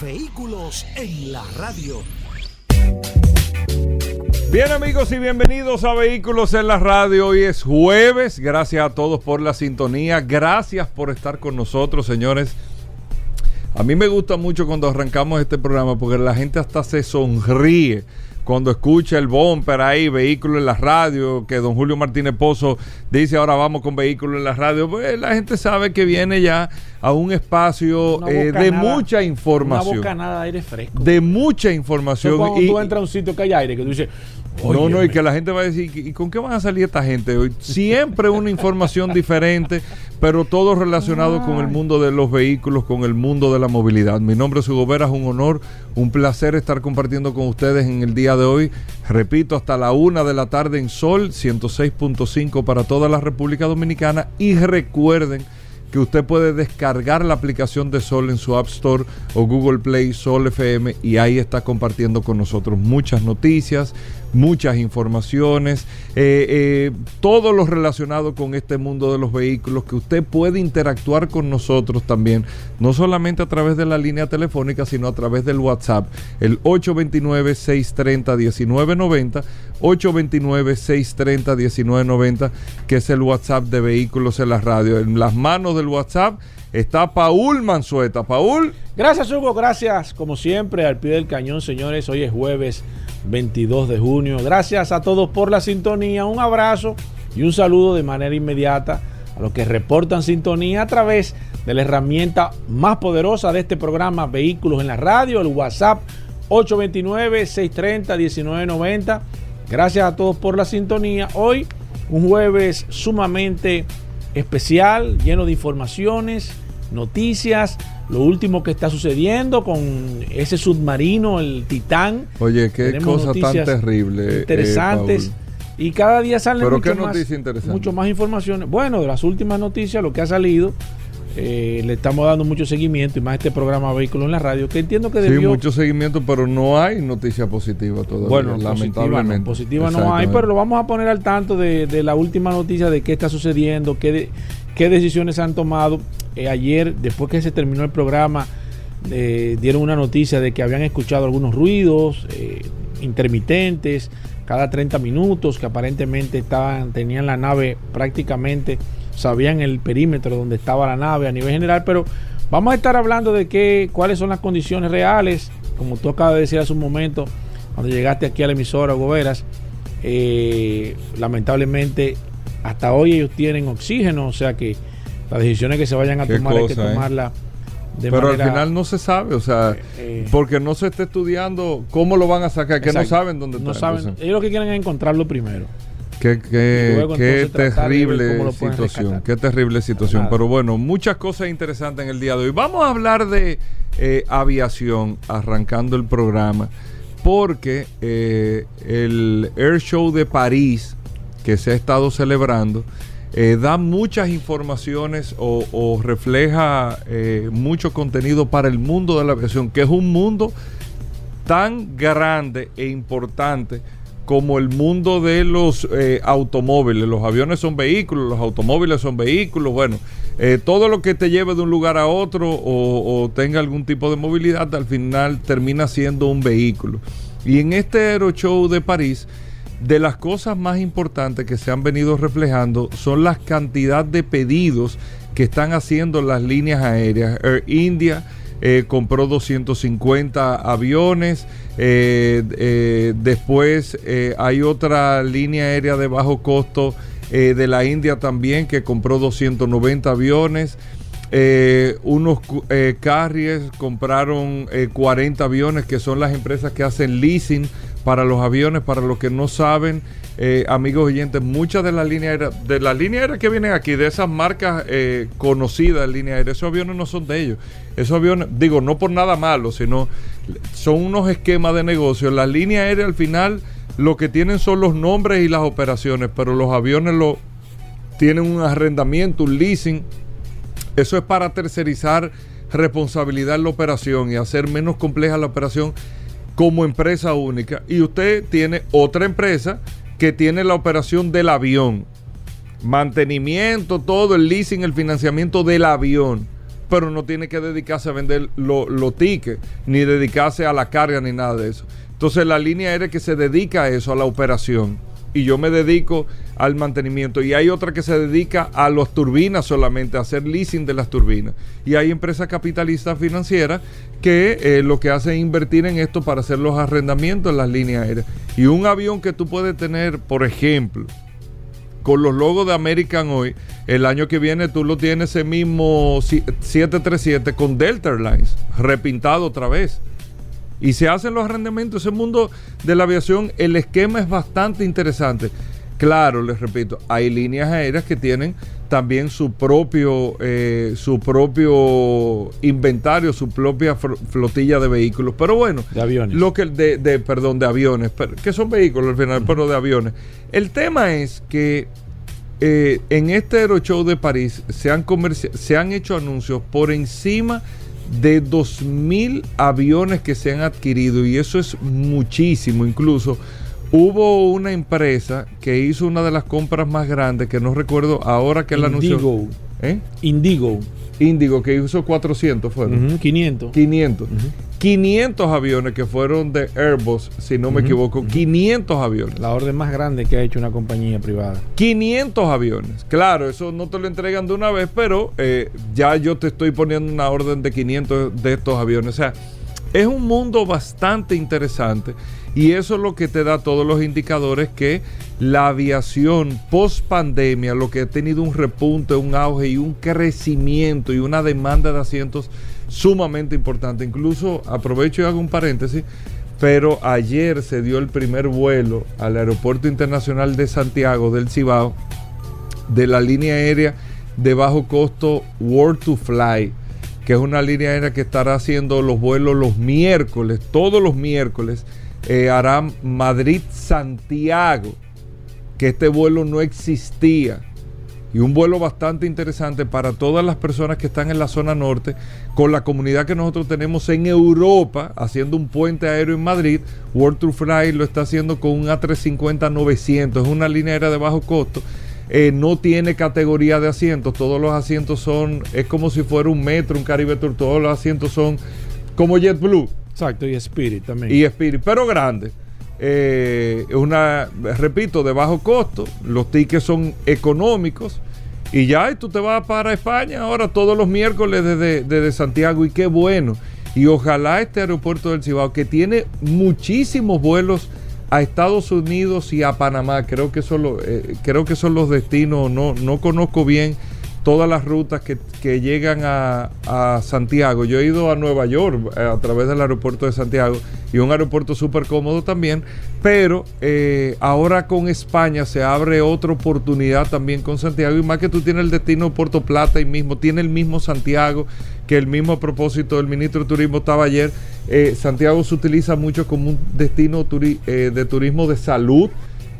Vehículos en la radio. Bien amigos y bienvenidos a Vehículos en la Radio. Hoy es jueves. Gracias a todos por la sintonía. Gracias por estar con nosotros, señores. A mí me gusta mucho cuando arrancamos este programa porque la gente hasta se sonríe cuando escucha el bumper ahí, vehículo en la radio, que don Julio Martínez Pozo dice ahora vamos con vehículo en la radio, pues la gente sabe que viene ya a un espacio eh, de mucha información. Una bocanada de aire fresco. De mucha información. cuando tú entras a un sitio que hay aire, que tú dices, no, no, y que la gente va a decir, ¿y con qué van a salir esta gente hoy? Siempre una información diferente, pero todo relacionado con el mundo de los vehículos, con el mundo de la movilidad. Mi nombre es Hugo Vera, es un honor, un placer estar compartiendo con ustedes en el día de hoy. Repito, hasta la una de la tarde en Sol, 106.5 para toda la República Dominicana. Y recuerden que usted puede descargar la aplicación de Sol en su App Store o Google Play Sol FM y ahí está compartiendo con nosotros muchas noticias, muchas informaciones, eh, eh, todo lo relacionado con este mundo de los vehículos, que usted puede interactuar con nosotros también, no solamente a través de la línea telefónica, sino a través del WhatsApp, el 829-630-1990, 829-630-1990, que es el WhatsApp de Vehículos en la Radio. En las manos del WhatsApp está Paul Manzueta. Paul. Gracias, Hugo. Gracias, como siempre, al pie del cañón, señores. Hoy es jueves 22 de junio. Gracias a todos por la sintonía. Un abrazo y un saludo de manera inmediata a los que reportan sintonía a través de la herramienta más poderosa de este programa, Vehículos en la Radio, el WhatsApp 829-630-1990. Gracias a todos por la sintonía. Hoy, un jueves sumamente especial, lleno de informaciones, noticias, lo último que está sucediendo con ese submarino, el Titán. Oye, qué cosa tan terrible. Eh, interesantes. y cada día salen mucho, más, mucho más informaciones. Bueno, de las últimas noticias, lo que ha salido, eh, le estamos dando mucho seguimiento y más este programa Vehículos en la Radio, que entiendo que debió... Sí, mucho seguimiento, pero no hay noticia positiva todavía, bueno, lamentablemente. Positiva no, hay, pero lo vamos a poner al tanto de, la última noticia de qué está sucediendo, qué, qué decisiones han tomado. Eh, ayer, después que se terminó el programa, eh, dieron una noticia de que habían escuchado algunos ruidos intermitentes cada 30 minutos, que aparentemente estaban, tenían la nave prácticamente sabían el perímetro donde estaba la nave a nivel general, pero vamos a estar hablando de qué, cuáles son las condiciones reales, como tú acabas de decir hace un momento, cuando llegaste aquí a la emisora Goberas, eh, lamentablemente hasta hoy ellos tienen oxígeno, o sea que las decisiones que se vayan a tomar hay que eh? tomarlas. De Pero al final no se sabe, o sea, eh, porque no se está estudiando cómo lo van a sacar, que no saben dónde no Saben, ellos lo que quieren es encontrarlo primero. Qué, qué, terrible situación, qué terrible situación. Pero bueno, muchas cosas interesantes en el día de hoy. Vamos a hablar de eh, aviación arrancando el programa, porque eh, el Air Show de París, que se ha estado celebrando, eh, da muchas informaciones o, o refleja mucho contenido para el mundo de la aviación, que es un mundo tan grande e importante como el mundo de los eh, automóviles. Los aviones son vehículos, los automóviles son vehículos. Bueno, eh, todo lo que te lleve de un lugar a otro o, tenga algún tipo de movilidad, al final termina siendo un vehículo. Y en este Aero Show de París, de las cosas más importantes que se han venido reflejando son las cantidad de pedidos que están haciendo las líneas aéreas. Air India eh, compró 250 aviones. Eh, eh, después hay otra línea aérea de bajo costo de la India también que compró 290 aviones. unos carriers compraron 40 aviones que son las empresas que hacen leasing para los aviones, para los que no saben, eh, amigos oyentes, muchas de las líneas aéreas, de las líneas aéreas que vienen aquí, de esas marcas eh, conocidas en línea aérea, esos aviones no son de ellos. Esos aviones, digo, no por nada malo, sino son unos esquemas de negocio. Las líneas aéreas al final lo que tienen son los nombres y las operaciones, pero los aviones lo tienen un arrendamiento, un leasing. Eso es para tercerizar responsabilidad en la operación y hacer menos compleja la operación como empresa única. Y usted tiene otra empresa que tiene la operación del avión. Mantenimiento, todo el leasing, el financiamiento del avión. Pero no tiene que dedicarse a vender los tickets, ni dedicarse a la carga, ni nada de eso. Entonces la línea aérea que se dedica a eso, a la operación. Y yo me dedico al mantenimiento. Y hay otra que se dedica a las turbinas solamente, a hacer leasing de las turbinas. Y hay empresas capitalistas financieras que eh, lo que hacen es invertir en esto para hacer los arrendamientos en las líneas aéreas. Y un avión que tú puedes tener, por ejemplo, con los logos de American hoy, el año que viene tú lo tienes ese mismo 737 con Delta Airlines, repintado otra vez. Y se hacen los arrendamientos. Ese mundo de la aviación, el esquema es bastante interesante. Claro, les repito, hay líneas aéreas que tienen también su propio, eh, su propio inventario, su propia flotilla de vehículos. Pero bueno, de aviones. Lo que, de, perdón, de aviones, que son vehículos al final, pero de aviones. El tema es que eh, en este Aeroshow de París se han, se han hecho anuncios por encima de 2.000 aviones que se han adquirido y eso es muchísimo. Incluso hubo una empresa que hizo una de las compras más grandes, que no recuerdo ahora que la anunció. ¿Eh? Indigo. Indigo, que hizo 400 fueron. 500. 500. 500 aviones que fueron de Airbus, si no me equivoco. 500 aviones. La orden más grande que ha hecho una compañía privada. 500 aviones. Claro, eso no te lo entregan de una vez, pero eh, ya yo te estoy poniendo una orden de 500 de estos aviones. O sea, es un mundo bastante interesante y eso es lo que te da todos los indicadores que la aviación post pandemia, lo que ha tenido un repunte, un auge y un crecimiento y una demanda de asientos sumamente importante. Incluso aprovecho y hago un paréntesis, pero ayer se dio el primer vuelo al Aeropuerto Internacional de Santiago del Cibao de la línea aérea de bajo costo World to Fly, que es una línea aérea que estará haciendo los vuelos los miércoles, todos los miércoles eh, harán Madrid-Santiago, que este vuelo no existía. Y un vuelo bastante interesante para todas las personas que están en la zona norte, con la comunidad que nosotros tenemos en Europa, haciendo un puente aéreo en Madrid. World Tour Fly lo está haciendo con un A350-900, es una línea aérea de bajo costo. Eh, no tiene categoría de asientos, todos los asientos son, es como si fuera un metro, un Caribe Tour, todos los asientos son como JetBlue Exacto, y Spirit también. Y Spirit, pero grande. Eh, una, repito, de bajo costo. Los tickets son económicos. Y ya tú te vas para España ahora todos los miércoles desde, desde Santiago. Y qué bueno. Y ojalá este aeropuerto del Cibao, que tiene muchísimos vuelos a Estados Unidos y a Panamá, creo que son, eh, creo que son los destinos, no, no conozco bien todas las rutas que, llegan a, Santiago. Yo he ido a Nueva York eh, a través del aeropuerto de Santiago y un aeropuerto súper cómodo también, pero eh, ahora con España se abre otra oportunidad también con Santiago y más que tú tienes el destino Puerto Plata y mismo, tiene el mismo Santiago, que el mismo propósito del ministro de Turismo estaba ayer. Eh, Santiago se utiliza mucho como un destino de turismo de salud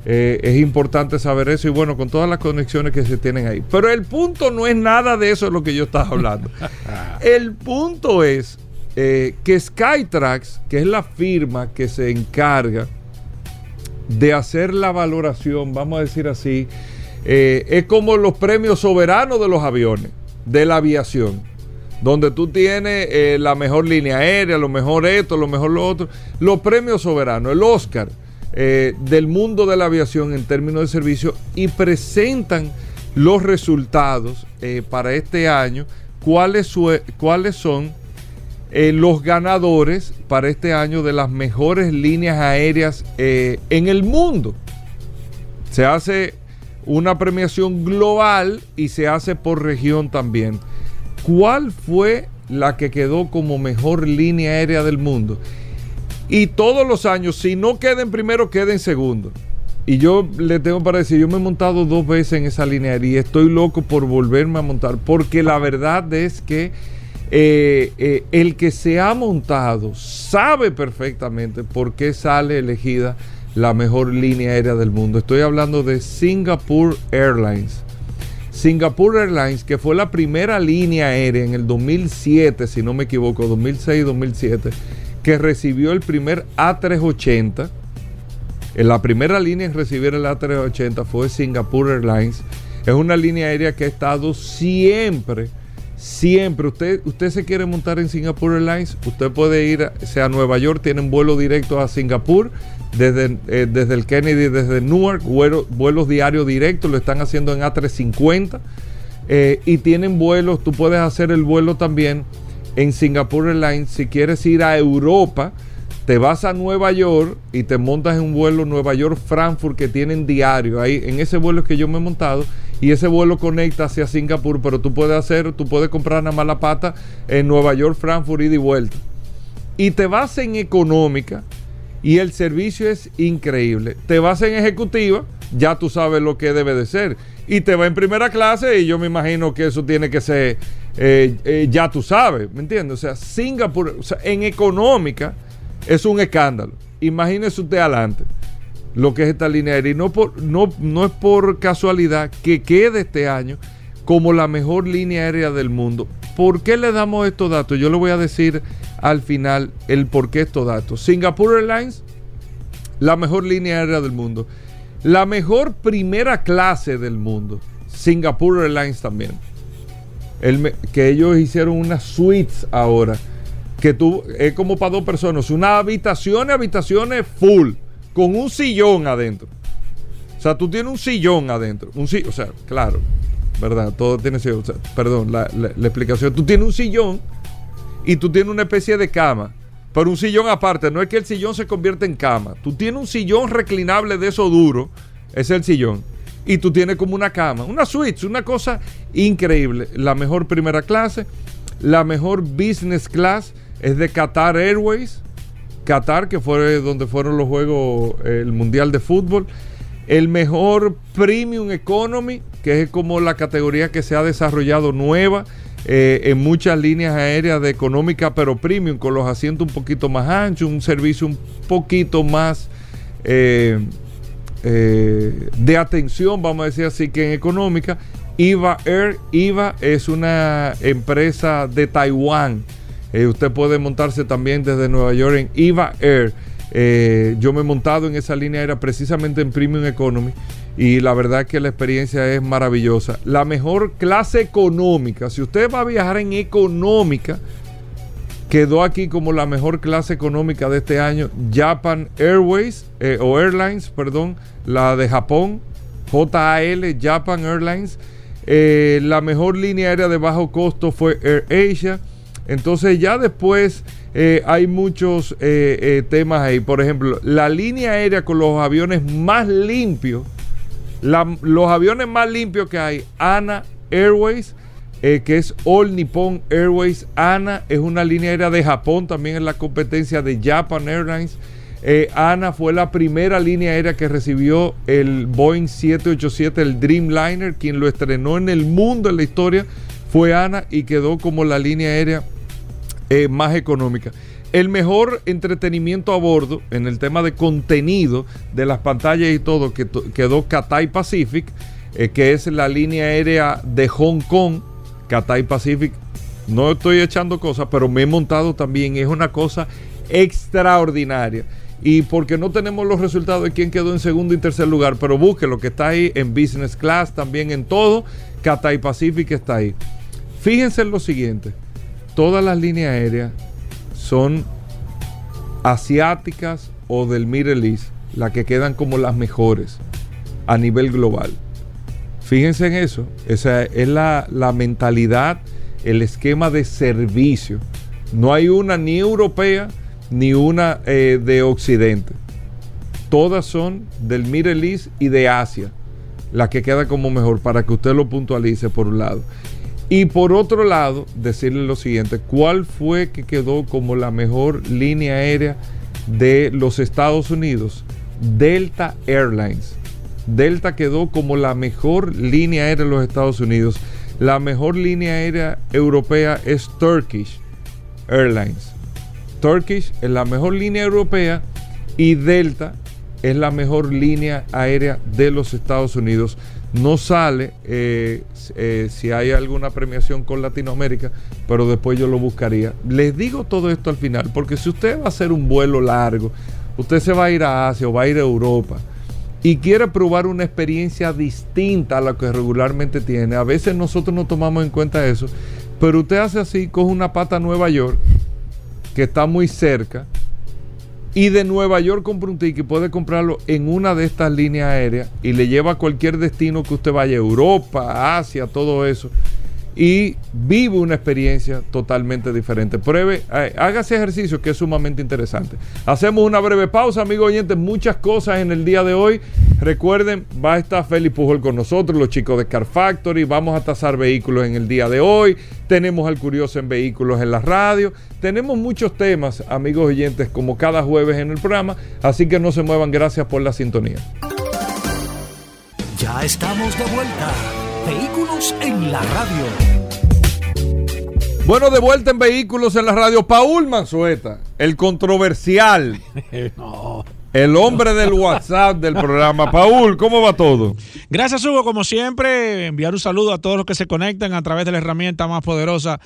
eh, es importante saber eso y bueno, con todas las conexiones que se tienen ahí. Pero el punto no es nada de eso de lo que yo estaba hablando. el punto es eh, que Skytrax, que es la firma que se encarga de hacer la valoración, vamos a decir así, eh, es como los premios soberanos de los aviones, de la aviación donde tú tienes la mejor línea aérea, lo mejor esto, lo mejor lo otro, los premios soberanos, el Oscar eh, del mundo de la aviación en términos de servicio y presentan los resultados eh, para este año, cuáles, cuáles son eh, los ganadores para este año de las mejores líneas aéreas en el mundo. Se hace una premiación global y se hace por región también. ¿Cuál fue la que quedó como mejor línea aérea del mundo? Y todos los años, si no queda en primero, queda en segundo. Y yo le tengo para decir, yo me he montado dos veces en esa línea y estoy loco por volverme a montar, porque la verdad es que eh, eh, el que se ha montado sabe perfectamente por qué sale elegida la mejor línea aérea del mundo. Estoy hablando de Singapore Airlines. Singapore Airlines, que fue la primera línea aérea en el 2007, si no me equivoco, 2006-2007, que recibió el primer A380 en la primera línea en recibir el A380 fue Singapore Airlines. Es una línea aérea que ha estado siempre, siempre. Usted, usted se quiere montar en Singapore Airlines, usted puede ir sea a Nueva York, tienen vuelo directo a Singapur, desde, eh, desde el Kennedy, desde Newark, vuelos diarios directos, lo están haciendo en A350. Eh, y tienen vuelos, tú puedes hacer el vuelo también en Singapore Airlines si quieres ir a Europa te vas a Nueva York y te montas en un vuelo Nueva York-Frankfurt que tienen diario. Ahí, en ese vuelo es que yo me he montado y ese vuelo conecta hacia Singapur, pero tú puedes hacer, tú puedes comprar nada más la pata en Nueva York-Frankfurt y de vuelta. Y te vas en económica y el servicio es increíble. Te vas en ejecutiva, ya tú sabes lo que debe de ser. Y te va en primera clase y yo me imagino que eso tiene que ser, eh, eh, ya tú sabes, ¿me entiendes? O sea, Singapur, o sea, en económica es un escándalo. Imagínese usted adelante lo que es esta línea aérea. Y no, por, no, no es por casualidad que quede este año como la mejor línea aérea del mundo. ¿Por qué le damos estos datos? Yo le voy a decir al final el por qué estos datos. Singapore Airlines, la mejor línea aérea del mundo. La mejor primera clase del mundo. Singapore Airlines también. Que ellos hicieron unas suites ahora que tú es como para dos personas, una habitación, habitaciones full, con un sillón adentro. O sea, tú tienes un sillón adentro. Un o sea, claro, ¿verdad? Todo tiene sillón. perdón, la, explicación. Tú tienes un sillón y tú tienes una especie de cama. Pero un sillón aparte, no es que el sillón se convierta en cama. Tú tienes un sillón reclinable de eso duro, es el sillón. Y tú tienes como una cama, una suite, una cosa increíble. La mejor primera clase, la mejor business class es de Qatar Airways. Qatar, que fue donde fueron los juegos, el Mundial de Fútbol. El mejor Premium Economy, que es como la categoría que se ha desarrollado nueva eh, en muchas líneas aéreas de económica, pero premium, con los asientos un poquito más anchos, un servicio un poquito más eh, de atención, vamos a decir así, que en económica. IVA Air, IVA es una empresa de Taiwán eh, usted puede montarse también desde Nueva York en IVA Air. Eh, yo me he montado en esa línea aérea precisamente en Premium Economy y la verdad que la experiencia es maravillosa. La mejor clase económica, si usted va a viajar en económica, quedó aquí como la mejor clase económica de este año Japan Airways eh, o Airlines, perdón, la de Japón, JAL Japan Airlines. la mejor línea aérea de bajo costo fue Air Asia. Entonces ya después eh, hay muchos eh, eh, temas ahí. Por ejemplo, la línea aérea con los aviones más limpios, los aviones más limpios que hay, ANA Airways, que es All Nippon Airways. ANA es una línea aérea de Japón, también es la competencia de Japan Airlines. ANA fue la primera línea aérea que recibió el Boeing 787, el Dreamliner, quien lo estrenó en el mundo en la historia fue ANA y quedó como la línea aérea eh, más económica. El mejor entretenimiento a bordo en el tema de contenido de las pantallas y todo que quedó Cathay Pacific, eh, que es la línea aérea de Hong Kong. Cathay Pacific, no estoy echando cosas, pero me he montado también. Es una cosa extraordinaria. Y porque no tenemos los resultados de quién quedó en segundo y tercer lugar, pero busque lo que está ahí en business class, también en todo. Cathay Pacific está ahí. Fíjense en lo siguiente todas las líneas aéreas son asiáticas o del Middle East, las que quedan como las mejores a nivel global. Fíjense en eso, esa es la, mentalidad, el esquema de servicio. No hay una ni europea ni una eh, de Occidente. Todas son del Middle East y de Asia, las que quedan como mejor, para que usted lo puntualice por un lado. Y por otro lado, decirle lo siguiente, ¿cuál fue que quedó como la mejor línea aérea de los Estados Unidos, Delta Airlines. Delta quedó como la mejor línea aérea de los Estados Unidos. La mejor línea aérea europea es Turkish Airlines. Turkish es la mejor línea europea y Delta es la mejor línea aérea de los Estados Unidos. No sale eh, eh, si hay alguna premiación con Latinoamérica, pero después yo lo buscaría. Les digo todo esto al final, porque si usted va a hacer un vuelo largo, usted se va a ir a Asia o va a ir a Europa y quiere probar una experiencia distinta a la que regularmente tiene, a veces nosotros no tomamos en cuenta eso, pero usted hace así, coge una pata a Nueva York, que está muy cerca, y de Nueva York compra un ticket, puede comprarlo en una de estas líneas aéreas y le lleva a cualquier destino que usted vaya, Europa, Asia, todo eso y vive una experiencia totalmente diferente. Pruebe, eh, haga ese ejercicio que es sumamente interesante. Hacemos una breve pausa, amigos oyentes, muchas cosas en el día de hoy. Recuerden, va a estar Félix Pujol con nosotros, los chicos de Car Factory, vamos a tasar vehículos en el día de hoy, tenemos al Curioso en Vehículos en la radio, tenemos muchos temas, amigos oyentes, como cada jueves en el programa, así que no se muevan, gracias por la sintonía. Ya estamos de vuelta. Vehículos en la radio. Bueno, de vuelta en Vehículos en la radio, Paul Manzueta, el controversial. El hombre del WhatsApp del programa. Paul, ¿cómo va todo? Gracias, Hugo. Como siempre, enviar un saludo a todos los que se conectan a través de la herramienta más poderosa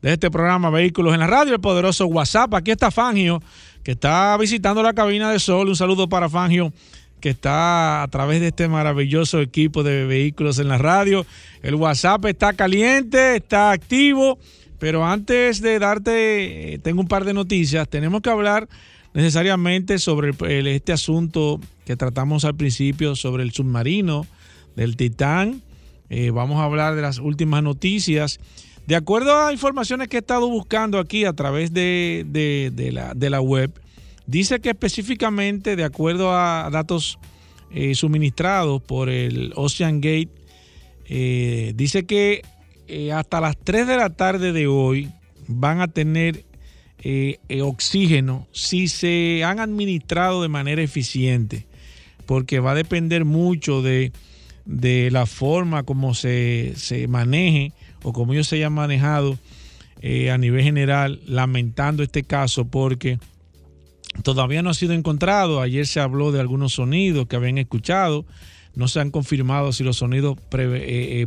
de este programa Vehículos en la Radio, el poderoso WhatsApp. Aquí está Fangio, que está visitando la cabina de Sol. Un saludo para Fangio que está a través de este maravilloso equipo de vehículos en la radio. El WhatsApp está caliente, está activo, pero antes de darte, eh, tengo un par de noticias. Tenemos que hablar necesariamente sobre este asunto que tratamos al principio, sobre el submarino del Titán. Eh, vamos a hablar de las últimas noticias. De acuerdo a informaciones que he estado buscando aquí a través de, la, de la web, Dice que específicamente, de acuerdo a datos eh, suministrados por el Ocean Gate, eh, dice que eh, hasta las 3 de la tarde de hoy van a tener oxígeno si se han administrado de manera eficiente, porque va a depender mucho de, la forma como se, se, maneje o como ellos se hayan manejado a nivel general, lamentando este caso, porque Todavía no ha sido encontrado. Ayer se habló de algunos sonidos que habían escuchado. No se han confirmado si los sonidos eh, eh,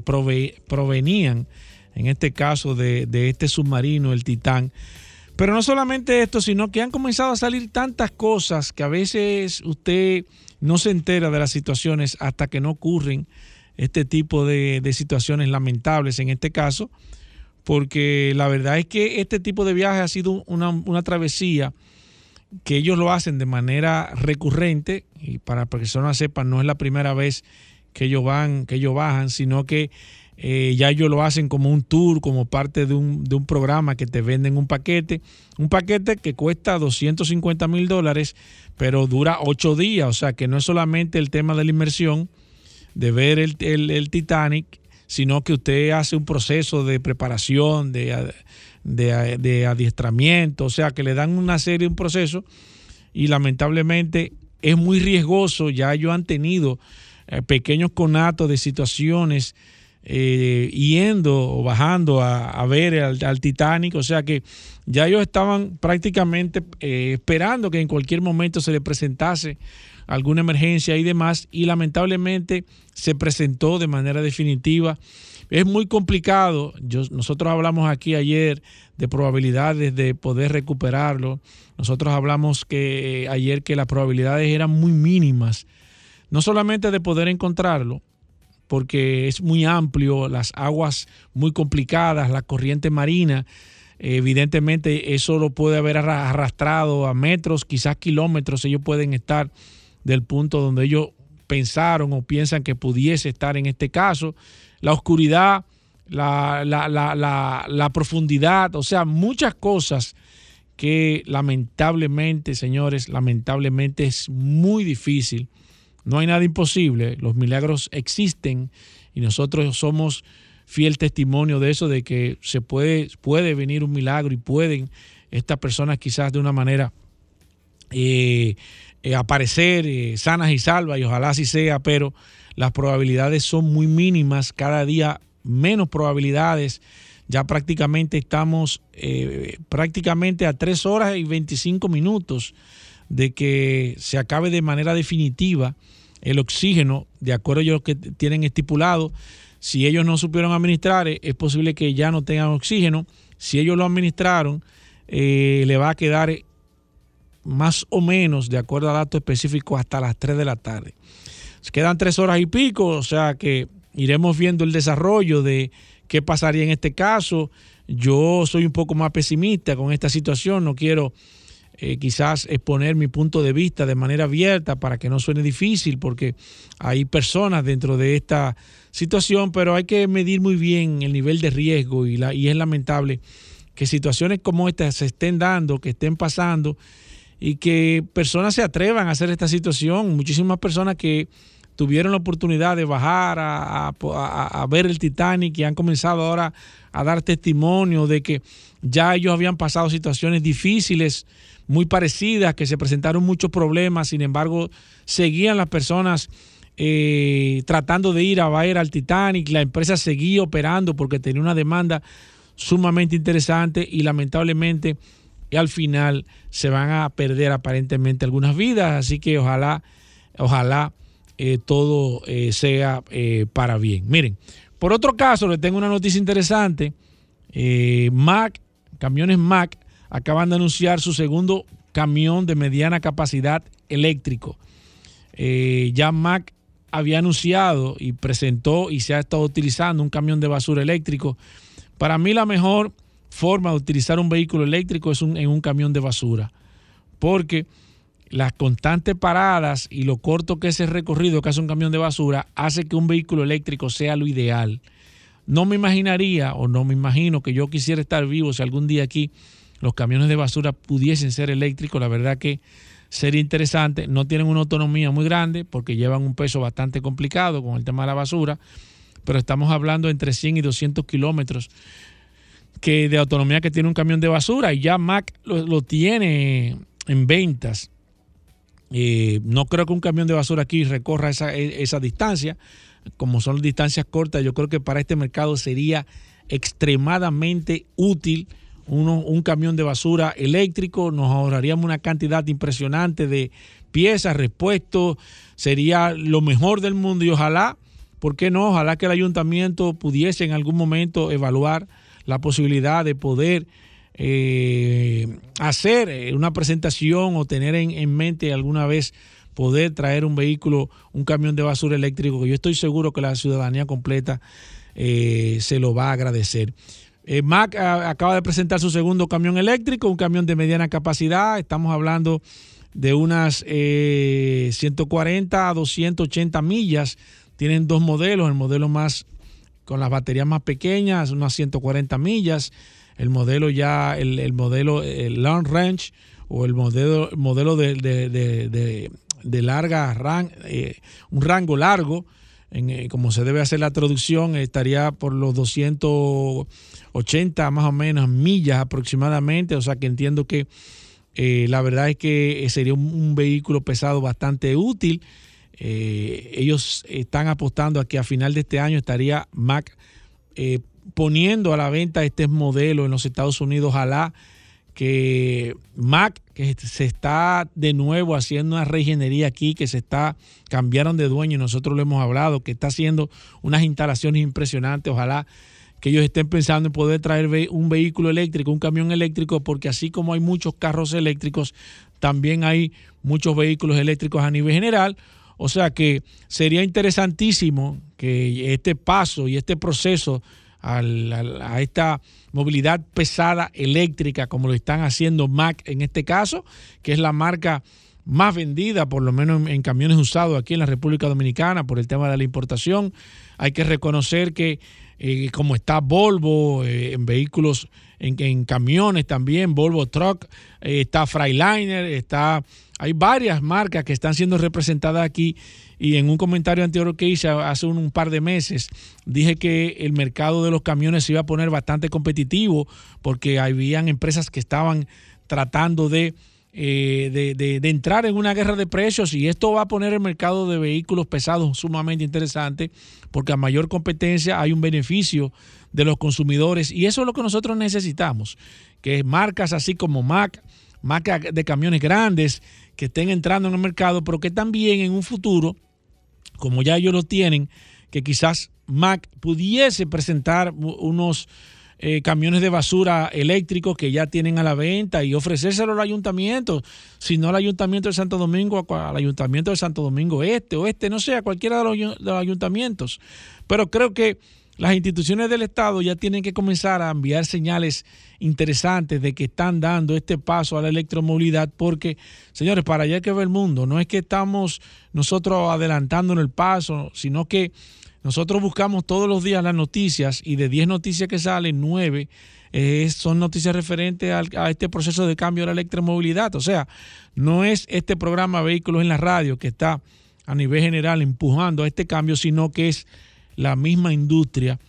provenían, en este caso, de, este submarino, el Titán. Pero no solamente esto, sino que han comenzado a salir tantas cosas que a veces usted no se entera de las situaciones hasta que no ocurren este tipo de, situaciones lamentables en este caso, porque la verdad es que este tipo de viaje ha sido una, una travesía que ellos lo hacen de manera recurrente y para que personas sepan, no es la primera vez que ellos van, que ellos bajan, sino que eh, ya ellos lo hacen como un tour, como parte de un, de un, programa que te venden un paquete, un paquete que cuesta 250 mil dólares, pero dura ocho días, o sea que no es solamente el tema de la inmersión, de ver el, el Titanic, sino que usted hace un proceso de preparación, de, de, adiestramiento, o sea que le dan una serie, un proceso y lamentablemente es muy riesgoso, ya ellos han tenido eh, pequeños conatos de situaciones eh, yendo o bajando a, ver al, Titanic, o sea que ya ellos estaban prácticamente eh, esperando que en cualquier momento se le presentase alguna emergencia y demás, y lamentablemente se presentó de manera definitiva es muy complicado. nosotros hablamos aquí ayer de probabilidades de poder recuperarlo. Nosotros hablamos que eh, ayer que las probabilidades eran muy mínimas, no solamente de poder encontrarlo, porque es muy amplio, las aguas muy complicadas, la corriente marina, evidentemente eso lo puede haber arrastrado a metros, quizás kilómetros, ellos pueden estar del punto donde ellos pensaron o piensan que pudiese estar en este caso la oscuridad, la, la, profundidad, o sea, muchas cosas que lamentablemente, señores, lamentablemente es muy difícil. No hay nada imposible, los milagros existen y nosotros somos fiel testimonio de eso, de que se puede, puede venir un milagro y pueden estas personas quizás de una manera eh, eh, aparecer sanas y salvas, y ojalá así sea, pero las probabilidades son muy mínimas, cada día menos probabilidades. Ya prácticamente estamos prácticamente a 3 horas y 25 minutos de que se acabe de manera definitiva el oxígeno, de acuerdo a lo que tienen estipulado. Si ellos no supieron administrar, es posible que ya no tengan oxígeno. Si ellos lo administraron, eh, le va a quedar más o menos, de acuerdo a datos específicos, hasta las 3 de la tarde. Quedan tres horas y pico, o sea que iremos viendo el desarrollo de qué pasaría en este caso. Yo soy un poco más pesimista con esta situación, no quiero eh, quizás exponer mi punto de vista de manera abierta para que no suene difícil, porque hay personas dentro de esta situación, pero hay que medir muy bien el nivel de riesgo y, la, y es lamentable que situaciones como estas se estén dando, que estén pasando y que personas se atrevan a hacer esta situación. Muchísimas personas que tuvieron la oportunidad de bajar a, ver el Titanic y han comenzado ahora a dar testimonio de que ya ellos habían pasado situaciones difíciles muy parecidas, que se presentaron muchos problemas, sin embargo, seguían las personas eh, tratando de ir a ver al Titanic, la empresa seguía operando porque tenía una demanda sumamente interesante y lamentablemente al final se van a perder aparentemente algunas vidas, así que ojalá, ojalá eh, todo eh, sea para bien. Miren, por otro caso, les tengo una noticia interesante. Mac, camiones Mac, acaban de anunciar su segundo camión de mediana capacidad eléctrico. Eh, ya Mac había anunciado y presentó y se ha estado utilizando un camión de basura eléctrico. Para mí la mejor forma de utilizar un vehículo eléctrico es en un camión de basura, porque las constantes paradas y lo corto que es el recorrido que hace un camión de basura hace que un vehículo eléctrico sea lo ideal. No me imaginaría o no me imagino que yo quisiera estar vivo si algún día aquí los camiones de basura pudiesen ser eléctricos, la verdad que sería interesante. No tienen una autonomía muy grande porque llevan un peso bastante complicado con el tema de la basura, pero estamos hablando entre 100 y 200 kilómetros que de autonomía que tiene un camión de basura y ya Mac lo, tiene en ventas. Eh, no creo que un camión de basura aquí recorra esa, esa distancia. Como son distancias cortas, yo creo que para este mercado sería extremadamente útil un camión de basura eléctrico, nos ahorraríamos una cantidad impresionante de piezas, repuestos, sería lo mejor del mundo y ojalá, ¿por qué no? Ojalá que el ayuntamiento pudiese en algún momento evaluar la posibilidad de poder eh, hacer eh, una presentación o tener en, mente alguna vez poder traer un vehículo, un camión de basura eléctrico, que yo estoy seguro que la ciudadanía completa eh, se lo va a agradecer. Mac acaba de presentar su segundo camión eléctrico, un camión de mediana capacidad. Estamos hablando de unas 140 eh, a 280 millas. Tienen dos modelos, el modelo más con las baterías más pequeñas, unas 140 millas. El modelo ya, el, modelo el long range o el modelo, modelo de, de, larga, eh, un rango largo, en, como se debe hacer la traducción, estaría por los 200 80 más o menos millas aproximadamente, o sea que entiendo que eh, la verdad es que eh, sería un, vehículo pesado bastante útil. Eh, ellos están apostando a que a final de este año estaría Mac poniendo a la venta este modelo en los Estados Unidos. Ojalá que Mac, que se está de nuevo haciendo una reingeniería aquí, que se está, cambiaron de dueño y nosotros lo hemos hablado, que está haciendo unas instalaciones impresionantes. Ojalá que ellos estén pensando en poder traer un vehículo eléctrico, un camión eléctrico, porque así como hay muchos carros eléctricos, también hay muchos vehículos eléctricos a nivel general. O sea que sería interesantísimo que este paso y este proceso a esta movilidad pesada eléctrica, como lo están haciendo Mac en este caso, que es la marca más vendida, por lo menos en, camiones usados aquí en la República Dominicana por el tema de la importación. Hay que reconocer que eh, como está Volvo eh, en vehículos, en, camiones también, Volvo Truck, eh, está Freightliner, está, hay varias marcas que están siendo representadas aquí y en un comentario anterior que hice hace un, par de meses dije que el mercado de los camiones se iba a poner bastante competitivo porque habían empresas que estaban tratando de eh, de, entrar en una guerra de precios y esto va a poner el mercado de vehículos pesados sumamente interesante porque a mayor competencia hay un beneficio de los consumidores y eso es lo que nosotros necesitamos, que marcas así como Mac, marcas de camiones grandes que estén entrando en el mercado, pero que también en un futuro, como ya ellos lo tienen, que quizás Mac pudiese presentar unos eh, camiones de basura eléctricos que ya tienen a la venta y ofrecérselo al ayuntamiento, si no al ayuntamiento de Santo Domingo, al ayuntamiento de Santo Domingo Este o Este, no sé, a cualquiera de los, de los ayuntamientos. Pero creo que las instituciones del Estado ya tienen que comenzar a enviar señales interesantes de que están dando este paso a la electromovilidad, porque, señores, para allá que ve el mundo, no es que estamos nosotros adelantando en el paso, sino que nosotros buscamos todos los días las noticias y de 10 noticias que salen, 9 eh, son noticias referentes a este proceso de cambio de la electromovilidad. O sea, no es este programa Vehículos en la Radio que está a nivel general empujando a este cambio, sino que es la misma industria